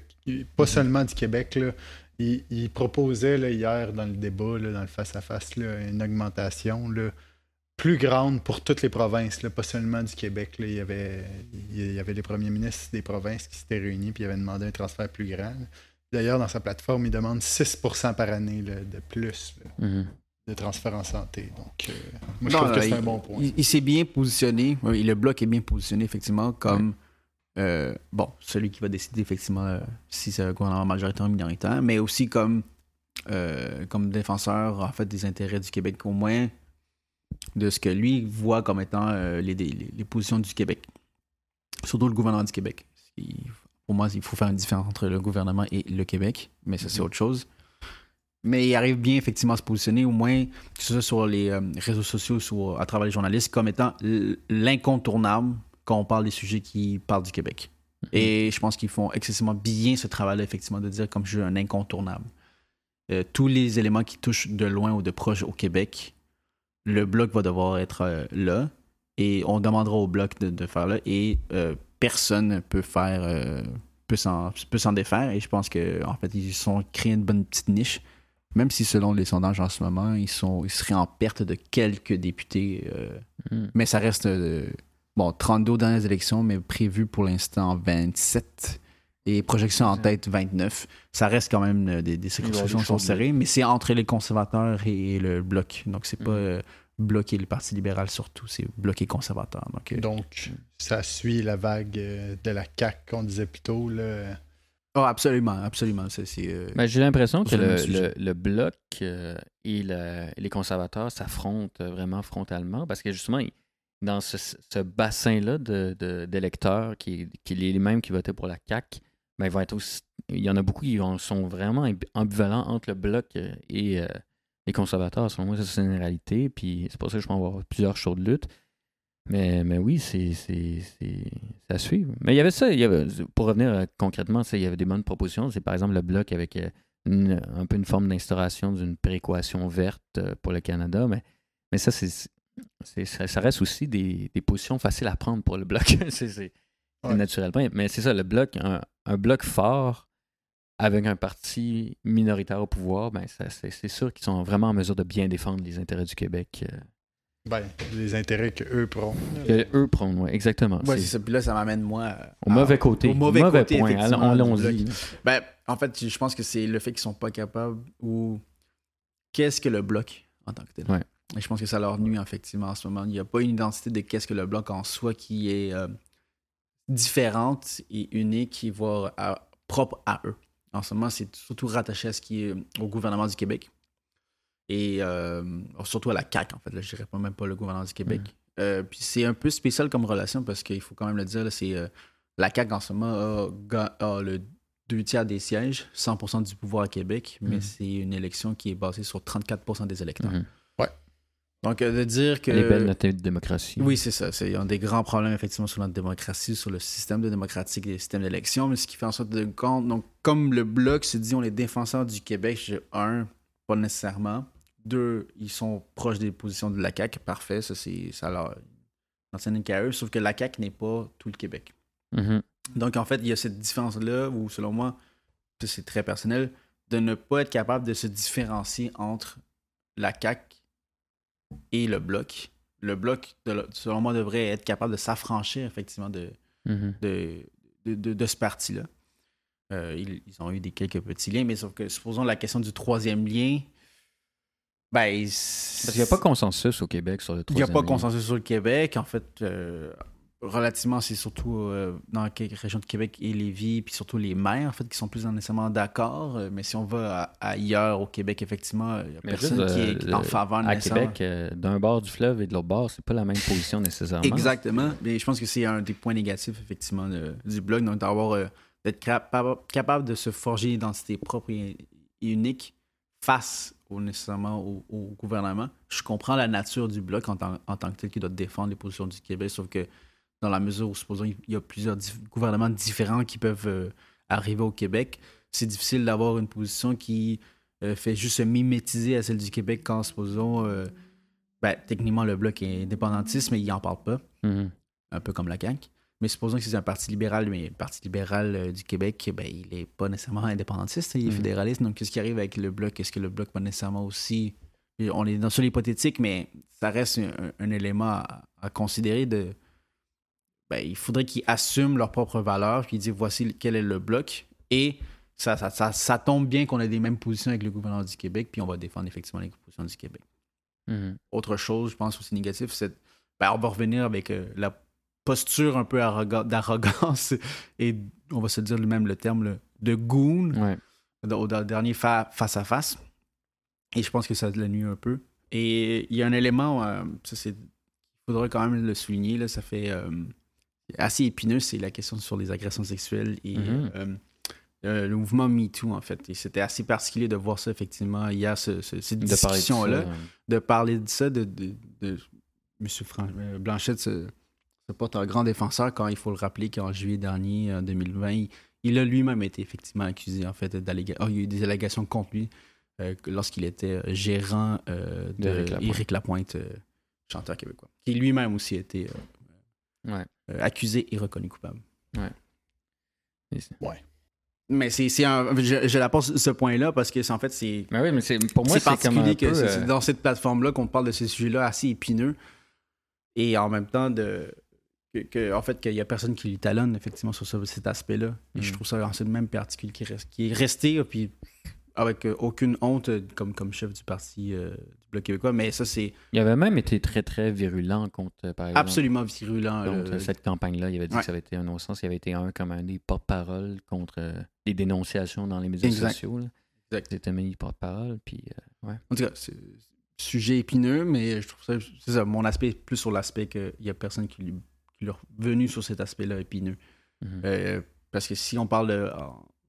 pas seulement du Québec, là, il, il proposait hier dans le débat, dans le face-à-face, là, une augmentation là, plus grande pour toutes les provinces, là, pas seulement du Québec. là. Il, y avait, il y avait les premiers ministres des provinces qui s'étaient réunis puis ils avaient demandé un transfert plus grand. D'ailleurs, dans sa plateforme, il demande 6% par année là, de plus là, Mhm. de transfert en santé. Donc, euh, moi, je Non, trouve que c'est un bon point. Il, il s'est bien positionné, oui, le bloc est bien positionné effectivement comme euh, bon, celui qui va décider effectivement euh, si c'est un gouvernement majoritaire ou minoritaire, mais aussi comme, euh, comme défenseur en fait des intérêts du Québec, au moins de ce que lui voit comme étant euh, les, les- les positions du Québec. Surtout le gouvernement du Québec. Il- pour moi, il faut faire une différence entre le gouvernement et le Québec, mais ça, c'est autre chose. Mais il arrive bien effectivement à se positionner, au moins, que ce soit sur les euh, réseaux sociaux ou à travers les journalistes, comme étant l'incontournable quand on parle des sujets qui parlent du Québec. Et je pense qu'ils font excessivement bien ce travail-là, effectivement, de dire comme je suis un incontournable. Euh, tous les éléments qui touchent de loin ou de proche au Québec, le bloc va devoir être euh, là et on demandera au bloc de, de faire là et euh, personne peut faire euh, peut s'en défaire et je pense que en fait ils sont créés une bonne petite niche même si selon les sondages en ce moment ils sont ils seraient en perte de quelques députés Mhm. mais ça reste bon 32 dans les élections mais prévu pour l'instant 27 et projection en tête 29 ça reste quand même euh, des, des circonscriptions qui sont serrées mais c'est entre les conservateurs et le bloc donc c'est pas Mhm. euh, bloqué le parti libéral surtout c'est bloqué conservateur donc euh, Donc, ça suit la vague de la CAQ qu'on disait plus tôt. Là. oh, absolument absolument ça c'est euh, Ben, J'ai l'impression que le le, bloc euh, et le- les conservateurs s'affrontent vraiment frontalement parce que justement, ils- dans ce, ce bassin-là de- de- d'électeurs qui, qui est les mêmes qui votaient pour la CAQ, ben, il, être aussi- il y en a beaucoup qui sont vraiment ambi- ambivalents entre le bloc euh, et euh, les conservateurs. Selon moi, ça, c'est une réalité. Puis c'est pour ça que je pense avoir plusieurs shows de lutte. Mais, mais oui, c'est à suivre. Mais il y avait ça, il y avait, pour revenir euh, concrètement, il y avait des bonnes propositions. C'est par exemple le bloc avec une- un peu une forme d'instauration d'une prééquation verte pour le Canada. Mais, mais ça, c'est ça, ça reste aussi des, des positions faciles à prendre pour le bloc. c'est Ouais. naturellement. Mais c'est ça, le bloc, un, un bloc fort avec un parti minoritaire au pouvoir, ben c'est sûr qu'ils sont vraiment en mesure de bien défendre les intérêts du Québec. euh, Ben, les intérêts qu'eux prônent. que eux prônent, ouais, exactement. Ouais, C'est ça. Puis là, ça m'amène, moi. au à- mauvais côté. Au mauvais, côté, point. Allons-y. Ben, en fait, je pense que c'est le fait qu'ils sont pas capables ou qu'est-ce que le bloc en tant que tel. Ouais. Et je pense que ça leur nuit effectivement en ce moment. Il n'y a pas une identité de qu'est-ce que le bloc en soi qui est euh, différente et unique, et voire à- propre à eux. En ce moment, c'est surtout rattaché à ce qui est au gouvernement du Québec et euh, surtout à la CAQ, en fait. Là, je dirais pas même pas le gouvernement du Québec. Euh, puis c'est un peu spécial comme relation parce qu'il faut quand même le dire, là, c'est euh, la CAQ en ce moment a le deux tiers des sièges, 100% du pouvoir à Québec, mais Mhm. c'est une élection qui est basée sur 34% des électeurs. Mhm. Donc euh, de dire que... Elle est belle notre démocratie. Oui, c'est ça. C'est- Il y a des grands problèmes, effectivement, sur notre démocratie, sur le système de démocratique et le système d'élection, mais ce qui fait en sorte de compte. Donc, comme le Bloc se dit, on est défenseurs du Québec, un, pas nécessairement. Deux, ils sont proches des positions de la CAQ. Parfait, ça, c'est ça leur n'enseigne qu'à eux, sauf que la CAQ n'est pas tout le Québec. Mhm. Donc, en fait, il y a cette différence-là où, selon moi, c'est très personnel, de ne pas être capable de se différencier entre la CAQ et le bloc. Le bloc, de selon moi, devrait être capable de s'affranchir, effectivement, de, Mhm. de, de, de- de ce parti-là. Euh, ils, ils ont eu des quelques petits liens, mais sauf que, supposons la question du troisième lien, ben... Parce qu'il n'y a pas consensus au Québec sur le Il n'y a troisième pas lien. consensus sur le Québec. En fait, euh, relativement, c'est surtout euh, dans quelques régions de Québec et Lévis, puis surtout les maires, en fait, qui sont plus nécessairement d'accord. Euh, Mais si on va à- ailleurs au Québec, effectivement, il n'y a Mais personne juste, qui euh, est le- en faveur À. Québec, euh, d'un bord du fleuve et de l'autre bord, c'est pas la même position nécessairement. Exactement. Mais je pense que c'est un des points négatifs, effectivement, de- du blog. Donc, d'avoir, euh, d'être capable, capable de se forger une identité propre et, unique face au, nécessairement au, au gouvernement. Je comprends la nature du bloc en, tant- en tant que tel qui doit défendre les positions du Québec, sauf que dans la mesure où, supposons, il y a plusieurs dif- gouvernements différents qui peuvent euh, arriver au Québec, c'est difficile d'avoir une position qui euh, fait juste se mimétiser à celle du Québec quand, supposons, euh, ben, techniquement, le bloc est indépendantiste, mais il n'en parle pas Mhm. un peu comme la CAQ. Mais supposons que c'est un parti libéral, mais le Parti libéral du Québec, ben, il n'est pas nécessairement indépendantiste, il est Mhm. fédéraliste. Donc, qu'est-ce qui arrive avec le bloc? Est-ce que le bloc pas nécessairement aussi... On est dans sur l'hypothétique, mais ça reste un, un élément à, à considérer de... Ben, il faudrait qu'ils assument leurs propres valeurs, puis ils disent voici quel est le bloc. Et ça, ça, ça, ça tombe bien qu'on ait des mêmes positions avec le gouvernement du Québec, puis on va défendre effectivement les positions du Québec Mhm. autre chose, je pense aussi négatif, c'est ben, on va revenir avec euh, la posture un peu arroga- d'arrogance et on va se dire même le terme là, de goon Ouais. au, au dernier fa- face à face. Et je pense que ça le nuit un peu. Et il y a un élément, euh, ça c'est, il faudrait quand même le souligner, là, ça fait euh, assez épineux, c'est la question sur les agressions sexuelles et Mhm. euh, euh, le mouvement MeToo en fait. Et c'était assez particulier de voir ça effectivement hier, ce- ce- cette de discussion-là de parler de ça, de, de, de M. Fran- euh, Blanchette se, se porte un grand défenseur quand il faut le rappeler qu'en juillet dernier, en 2020, il, il a lui-même été effectivement accusé en fait d'allégations. il y a eu des allégations contre lui euh, lorsqu'il était gérant euh, de Lapointe. Éric Lapointe, euh, chanteur québécois, qui lui-même aussi a euh, Ouais. Euh, accusé et reconnu coupable. Et c'est- Mais c'est c'est un. Je, je la pose ce point-là parce que c'est en fait c'est Mais oui, mais c'est, pour moi, c'est c'est comme un particulier que c'est- euh, c'est dans cette plateforme-là qu'on parle de ces sujets-là assez épineux et en même temps de que, que- en fait qu'il y a personne qui lui talonne effectivement sur ce- cet aspect-là. Et je Mm. trouve ça en fait même particulier qui, reste, qui est resté puis avec aucune honte comme, comme chef du parti euh, Bloc québécois. Mais ça c'est Il avait même été très, très virulent contre, euh, par exemple, absolument virulent. contre là. cette campagne-là. Il avait dit Ouais. que ça avait été un non-sens. Il avait été un comme un des porte-parole contre euh, des dénonciations dans les médias Exact. sociaux. Là. Exact. Il était mis porte-parole. Puis, euh, ouais. En tout cas, c'est sujet épineux, mais je trouve ça, c'est ça, mon aspect est plus sur l'aspect qu'il y a personne qui lui, qui lui est revenu sur cet aspect-là épineux. Mhm. Euh, parce que si on parle de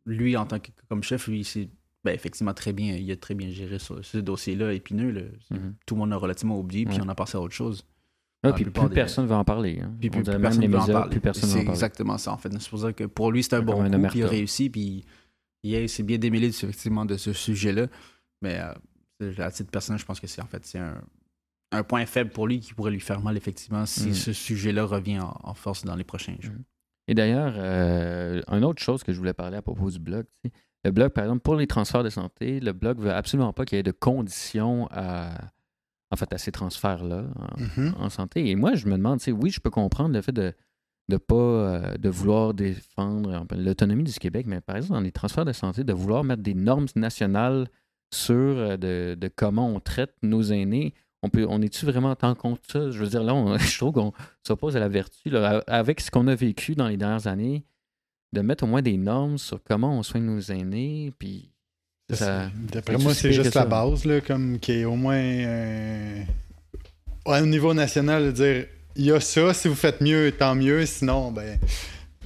lui en tant que comme chef, lui, c'est ben, effectivement très bien, il a très bien géré ce, ce dossier-là épineux. là. Mhm. Tout le monde a relativement oublié, puis Ouais. on a passé à autre chose. Ah, puis plus des- personne ne va en parler. hein. Puis On plus, dirait plus même personne les en médias, parler. plus personne ne C'est va en parler. exactement ça, en fait. C'est pour ça que pour lui, c'est un C'est bon coup, puis il a réussi, puis il s'est bien démêlé de ce- effectivement de ce sujet-là. Mais euh, c'est- à titre personnel, je pense que c'est en fait c'est un, un point faible pour lui qui pourrait lui faire mal, effectivement, si Mhm. ce sujet-là revient en, en force dans les prochains jours. Et d'ailleurs, euh, une autre chose que je voulais parler à propos du blog, tu sais, le Bloc, par exemple, pour les transferts de santé, le Bloc veut absolument pas qu'il y ait de conditions à, en fait, à ces transferts-là en, Mhm. en santé. Et moi, je me demande, oui, je peux comprendre le fait de de pas euh, de vouloir défendre l'autonomie du Québec, mais par exemple, dans les transferts de santé, de vouloir mettre des normes nationales sur euh, de, de comment on traite nos aînés. On, peut, on est-tu vraiment tant contre ça? Je veux dire, là, on- je trouve qu'on s'oppose à la vertu. là. Avec ce qu'on a vécu dans les dernières années, de mettre au moins des normes sur comment on soigne nos aînés, puis ça... D'après moi, c'est juste la ça. base, là, comme qui est au moins euh, ouais, au niveau national, de dire il y a ça, si vous faites mieux, tant mieux, sinon, ben,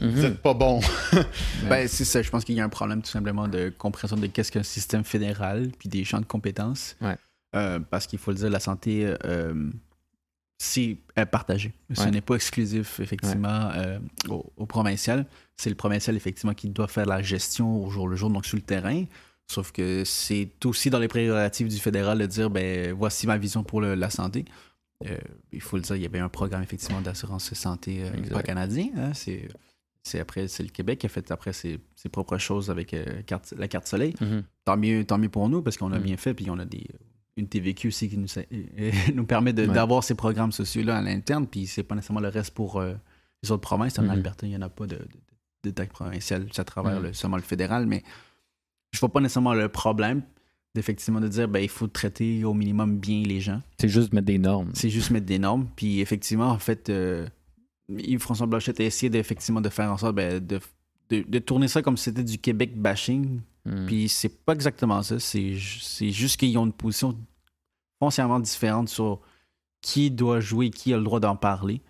Mhm. vous êtes pas bon. Ben, c'est ça. Je pense qu'il y a un problème tout simplement de compréhension de qu'est-ce qu'un système fédéral, puis des champs de compétences. Ouais. Euh, parce qu'il faut le dire, la santé, euh, c'est euh, partagé. Ce Ouais. n'est pas exclusif, effectivement, euh, au, au provincial. C'est le provincial, effectivement, qui doit faire la gestion au jour le jour, donc sur le terrain. Sauf que c'est aussi dans les prérogatives du fédéral de dire, ben, voici ma vision pour le- la santé. Euh, il faut le dire, il y avait un programme, effectivement, d'assurance santé pas canadien. hein, c'est c'est après c'est le Québec qui a fait après ses, ses propres choses avec carte- la carte soleil. Mhm. Tant mieux, tant mieux pour nous parce qu'on a Mm. bien fait puis on a des une TVQ aussi qui nous, nous permet Ouais. d'avoir ces programmes sociaux là à l'interne puis c'est pas nécessairement le reste pour euh, les autres provinces. En Mhm. Alberta, il n'y en a pas de, de, de taxe provinciale c'est à travers Mhm. le, seulement le fédéral, mais je vois pas nécessairement le problème d'effectivement de dire ben il faut traiter au minimum bien les gens. C'est juste mettre des normes. C'est juste mettre des normes. Puis effectivement, en fait, euh, Yves-François Blanchette a essayé d'effectivement de faire en sorte ben, de, de, de tourner ça comme si c'était du Québec bashing. Mhm. Puis c'est pas exactement ça. C'est c'est juste qu'ils ont une position foncièrement différente sur qui doit jouer, qui a le droit d'en parler.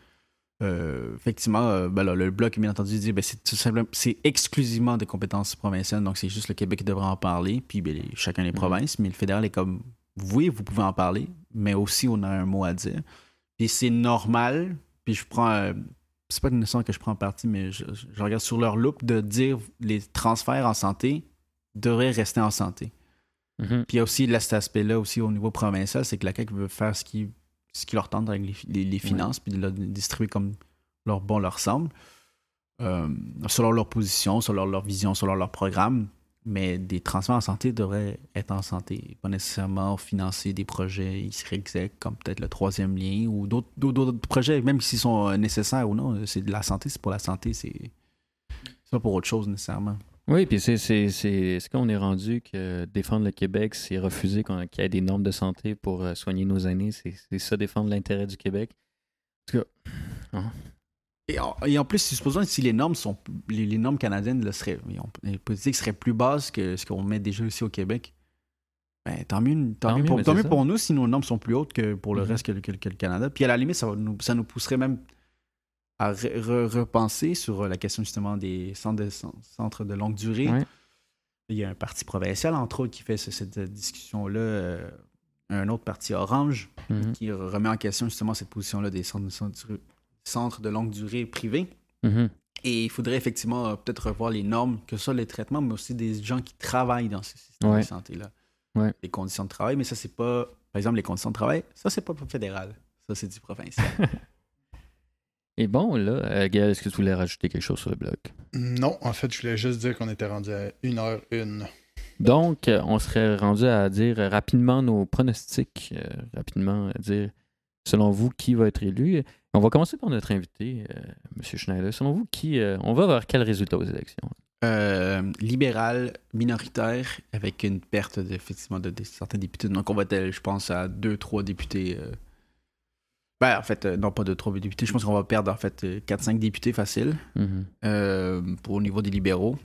Euh, effectivement, euh, ben là, le bloc, bien entendu, dit ben, c'est tout simplement c'est exclusivement des compétences provinciales, donc c'est juste le Québec qui devrait en parler, puis ben, les- chacun des Mhm. provinces, mais le fédéral est comme oui, vous pouvez en parler, mais aussi on a un mot à dire. Puis c'est normal, puis je prends. euh, c'est pas nécessairement que je prends parti, mais je, je regarde sur leur look de dire les transferts en santé devraient rester en santé. Mhm. Puis il y a aussi là, cet aspect-là aussi au niveau provincial, c'est que la CAQ veut faire ce qui, ce qui leur tente avec les, les- les finances, puis de le distribuer comme leur bon leur semble, euh, selon leur position, selon leur vision, selon leur programme. Mais des transferts en santé devraient être en santé, pas nécessairement financer des projets XYZ, comme peut-être le troisième lien ou d'autres projets, même s'ils sont euh, nécessaires ou non. C'est de la santé, c'est pour la santé, c'est c'est pas pour autre chose nécessairement. Oui, puis c'est, c'est, c'est, est-ce qu'on est rendu que défendre le Québec, c'est refuser qu'on- qu'il y ait des normes de santé pour euh, soigner nos aînés? C'est, c'est ça, défendre l'intérêt du Québec? En tout cas, Et en, et en plus, supposons que si les normes sont les, les normes canadiennes seraient, ont- les politiques seraient plus basses que ce qu'on met déjà ici au Québec, ben, tant mieux, tant Tant mieux, pour, tant mieux pour nous si nos normes sont plus hautes que pour le Mhm. reste que, que- que le Canada. Puis à la limite, ça, va nous, ça nous pousserait même à re- re- repenser sur la question justement des centres de, centres de longue durée. Ouais. Il y a un parti provincial, entre autres, qui fait ce- cette discussion-là. euh, un autre parti orange mhm, qui remet en question justement cette position-là des centres de, centres- centres de longue durée privés. mhm. Et il faudrait effectivement euh, peut-être revoir les normes, que ce soit les traitements, mais aussi des gens qui travaillent dans ce système Ouais. de santé-là. Ouais. Les conditions de travail, mais ça, c'est pas. Par exemple, les conditions de travail, ça, c'est pas fédéral. Ça, c'est du provincial. Et bon, là, euh, Gaël, est-ce que tu voulais rajouter quelque chose sur le bloc? Non, en fait, je voulais juste dire qu'on était rendu à 1h01. Donc, euh, on serait rendu à dire rapidement nos pronostics, euh, rapidement à dire, selon vous, qui va être élu. On va commencer par notre invité, euh, M. Schneider. Selon vous, qui, euh, on va vers quel résultat aux élections? Euh, libéral, minoritaire, avec une perte de, effectivement de, de certains députés. Donc, on va être, je pense, à 2-3 députés. Euh, Ben, en fait, euh, non, pas 2-3 députés. Je pense qu'on va perdre, en fait, 4-5 députés faciles. Mhm. euh, pour au niveau des libéraux,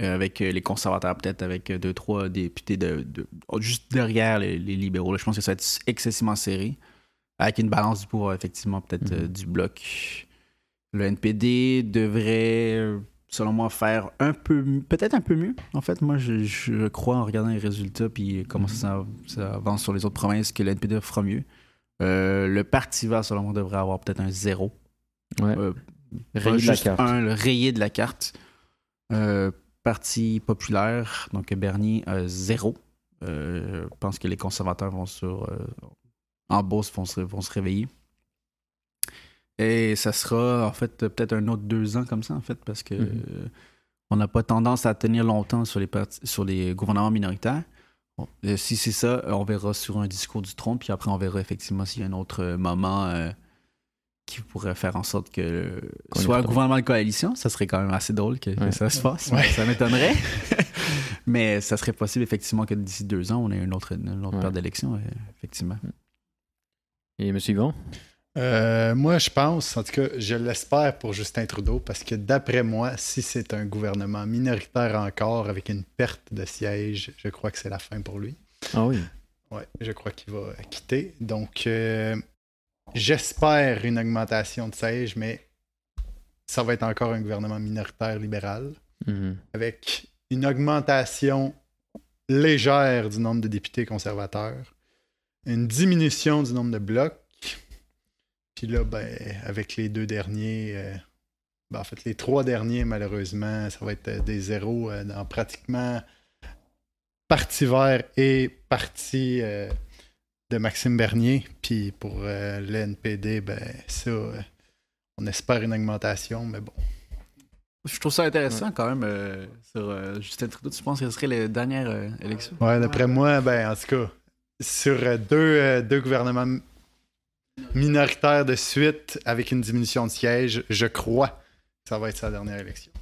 euh, avec euh, les conservateurs, peut-être avec euh, deux, trois députés de, de- oh, juste derrière les, les libéraux. là. Je pense que ça va être excessivement serré, avec une balance du pouvoir, effectivement, peut-être euh, Mhm. du bloc. Le NPD devrait, euh, selon moi, faire un peu, peut-être un peu mieux. En fait, moi, je, je crois en regardant les résultats puis comment ça, ça avance sur les autres provinces que le NPD fera mieux. Euh, le Parti vert, selon moi, devrait avoir peut-être un zéro. Ouais. Euh, Rayé de la carte. un, le rayé de la carte. Euh, Parti populaire, donc Bernier, zéro. Je pense que les conservateurs vont sur. en Beauce vont se, vont se réveiller. Et ça sera, en fait, peut-être un autre deux ans comme ça, en fait, parce que Mhm. on n'a pas tendance à tenir longtemps sur les, parti- sur les gouvernements minoritaires. Bon, euh, si c'est ça, on verra sur un discours du trône, puis après, on verra effectivement s'il y a un autre euh, moment euh, qui pourrait faire en sorte que Qu'on soit un gouvernement de coalition. Ça serait quand même assez drôle que, ça se fasse. Ouais. Ça m'étonnerait. Mais ça serait possible, effectivement, que d'ici deux ans, on ait une autre, une autre Ouais. paire d'élections, effectivement. Et M. Yvon? Euh, moi, je pense, en tout cas, je l'espère pour Justin Trudeau, parce que d'après moi, si c'est un gouvernement minoritaire encore avec une perte de sièges, je crois que c'est la fin pour lui. Ah oui. Ouais, je crois qu'il va quitter. Donc, euh, j'espère une augmentation de sièges, mais ça va être encore un gouvernement minoritaire libéral Mhm. avec une augmentation légère du nombre de députés conservateurs, une diminution du nombre de blocs. Puis là, ben, avec les deux derniers, euh, ben, en fait, les trois derniers, malheureusement, ça va être euh, des zéros euh, dans pratiquement parti vert et parti euh, de Maxime Bernier. Puis pour euh, le NPD, ben, ça, on espère une augmentation, mais bon. Je trouve ça intéressant quand même sur Justin Trudeau. Tu penses que ce serait la dernière euh, élection? Ouais, d'après moi, ben, en tout cas, sur deux, deux gouvernements m- minoritaires de suite avec une diminution de sièges, je crois que ça va être sa dernière élection.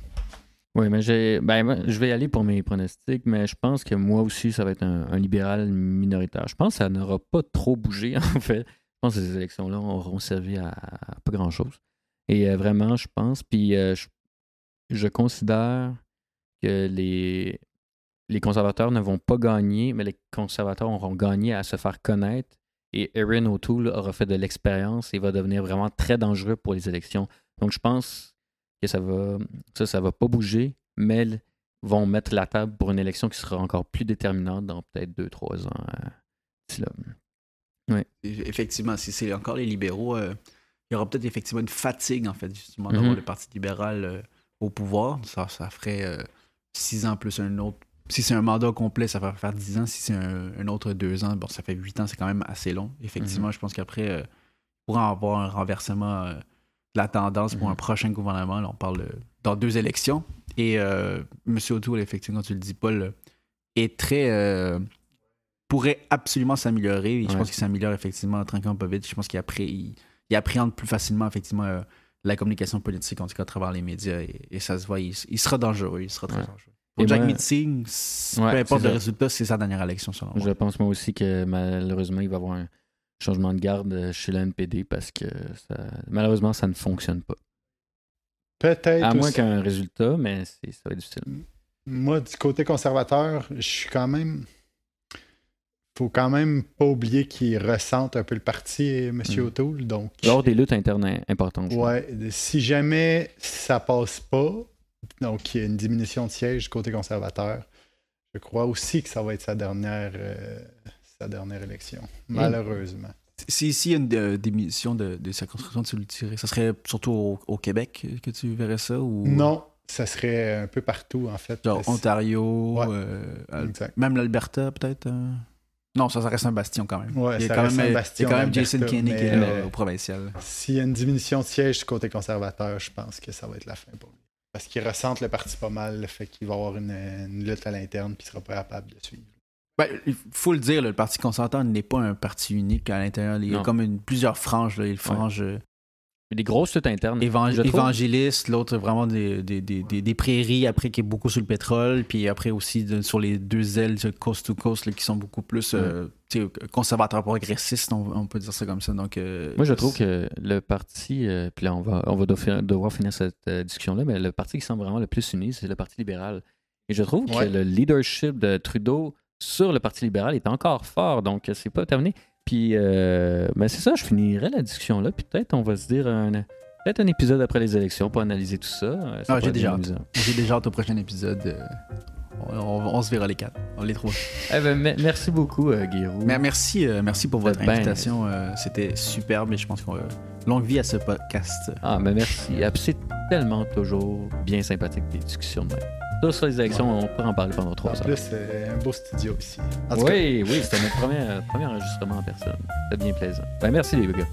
Oui, mais. Ben, je vais y aller pour mes pronostics, mais je pense que moi aussi, ça va être un, libéral minoritaire. Je pense que ça n'aura pas trop bougé, en fait. Je pense que ces élections-là auront servi à, pas grand-chose. Et euh, vraiment, je pense. Puis euh, je, considère que les conservateurs ne vont pas gagner, mais les conservateurs auront gagné à se faire connaître. Et Erin O'Toole aura fait de l'expérience et va devenir vraiment très dangereux pour les élections. Donc, je pense que ça va, ça, ça va pas bouger, mais ils vont mettre la table pour une élection qui sera encore plus déterminante dans peut-être 2-3 ans. euh, là. Effectivement, si c'est encore les libéraux, euh, il y aura peut-être effectivement une fatigue, en fait, justement, d'avoir le Parti libéral euh, au pouvoir. Ça, ça ferait six ans plus un autre. Si c'est un mandat complet, ça va faire 10 ans. Si c'est un, un autre deux ans, bon, ça fait 8 ans, c'est quand même assez long. Effectivement, je pense qu'après, euh, il pourra avoir un renversement euh, de la tendance pour Mhm. un prochain gouvernement. Là, on parle dans deux élections. Et euh, M. O'Toole, effectivement, tu le dis, Paul, est très. euh, pourrait absolument s'améliorer. Je pense qu'il s'améliore effectivement tranquillement pas vite. Je pense qu'il il, il appréhende plus facilement effectivement la communication politique, en tout cas à travers les médias. Et, et ça se voit, il, il sera dangereux. Il sera très Ouais. dangereux. Pour Et Jack moi- Meeting, Ouais, peu importe le ça. résultat, c'est sa dernière élection selon Je pense moi aussi que malheureusement, il va y avoir un changement de garde chez le NPD parce que ça- malheureusement, ça ne fonctionne pas. Peut-être. À moins qu'un résultat, mais c'est- ça va être difficile. Moi, du côté conservateur, je suis quand même. faut quand même pas oublier qu'il ressente un peu le parti, M. Mm. O'Toole. Donc, Lors des luttes internes im- importantes. ouais, si jamais ça passe pas, donc il y a une diminution de sièges du côté conservateur, je crois aussi que ça va être sa dernière, euh, sa dernière élection, malheureusement. Si ici il y a une euh, démission de, de circonscription, tu le dirais, ça serait surtout au, au Québec que tu verrais ça ou? Non, ça serait un peu partout, en fait. Genre Ontario, Ouais. euh, même l'Alberta peut-être. euh? Non, ça, ça reste un bastion quand même. Ouais, il y a quand même, un il y a bastion, quand même Jason Kenney qui est là au provincial. S'il y a une diminution de sièges du côté conservateur, je pense que ça va être la fin pour lui. Parce qu'il ressente le parti pas mal, le fait qu'il va avoir une, une lutte à l'interne puis il sera pas capable de suivre. Ben, il faut le dire, le Parti conservateur n'est pas un parti unique à l'intérieur. Il y a comme une, plusieurs franges. Là. Il y a une frange euh, des grosses luttes internes. évang- évangéliste, l'autre vraiment des, des, des, des- des prairies, après qui est beaucoup sur le pétrole, puis après aussi de- sur les deux ailes de coast to coast là, qui sont beaucoup plus euh, sais, conservateurs progressistes, on, on peut dire ça comme ça. Donc, euh, Moi, je trouve que le parti, euh, puis là, on va, on va devoir devoir finir cette euh, discussion-là, mais le parti qui semble vraiment le plus uni, c'est le Parti libéral. Et je trouve Ouais. que le leadership de Trudeau sur le Parti libéral est encore fort, donc c'est pas terminé. Puis, ben, c'est ça, je finirai la discussion là, puis peut-être on va se dire un, peut-être un épisode après les élections pour analyser tout ça. Ça Ah, j'ai déjà hâte. J'ai déjà hâte au prochain épisode. Euh, on, on- on se verra les quatre. On les trouve. Eh ben, me- merci beaucoup, euh. Mais merci, euh, merci pour votre ben- invitation. euh, C'était superbe et je pense qu'on va. Longue vie à ce podcast. Ah, mais merci. Ah, C'est tellement toujours bien sympathique des discussions de même. Ça, sur les élections, on peut en parler pendant En trois heures. plus, c'est un beau studio ici. En cas, Oui, oui, c'était mon premier, premier enregistrement en personne. C'était bien plaisant. Ben, merci les gars.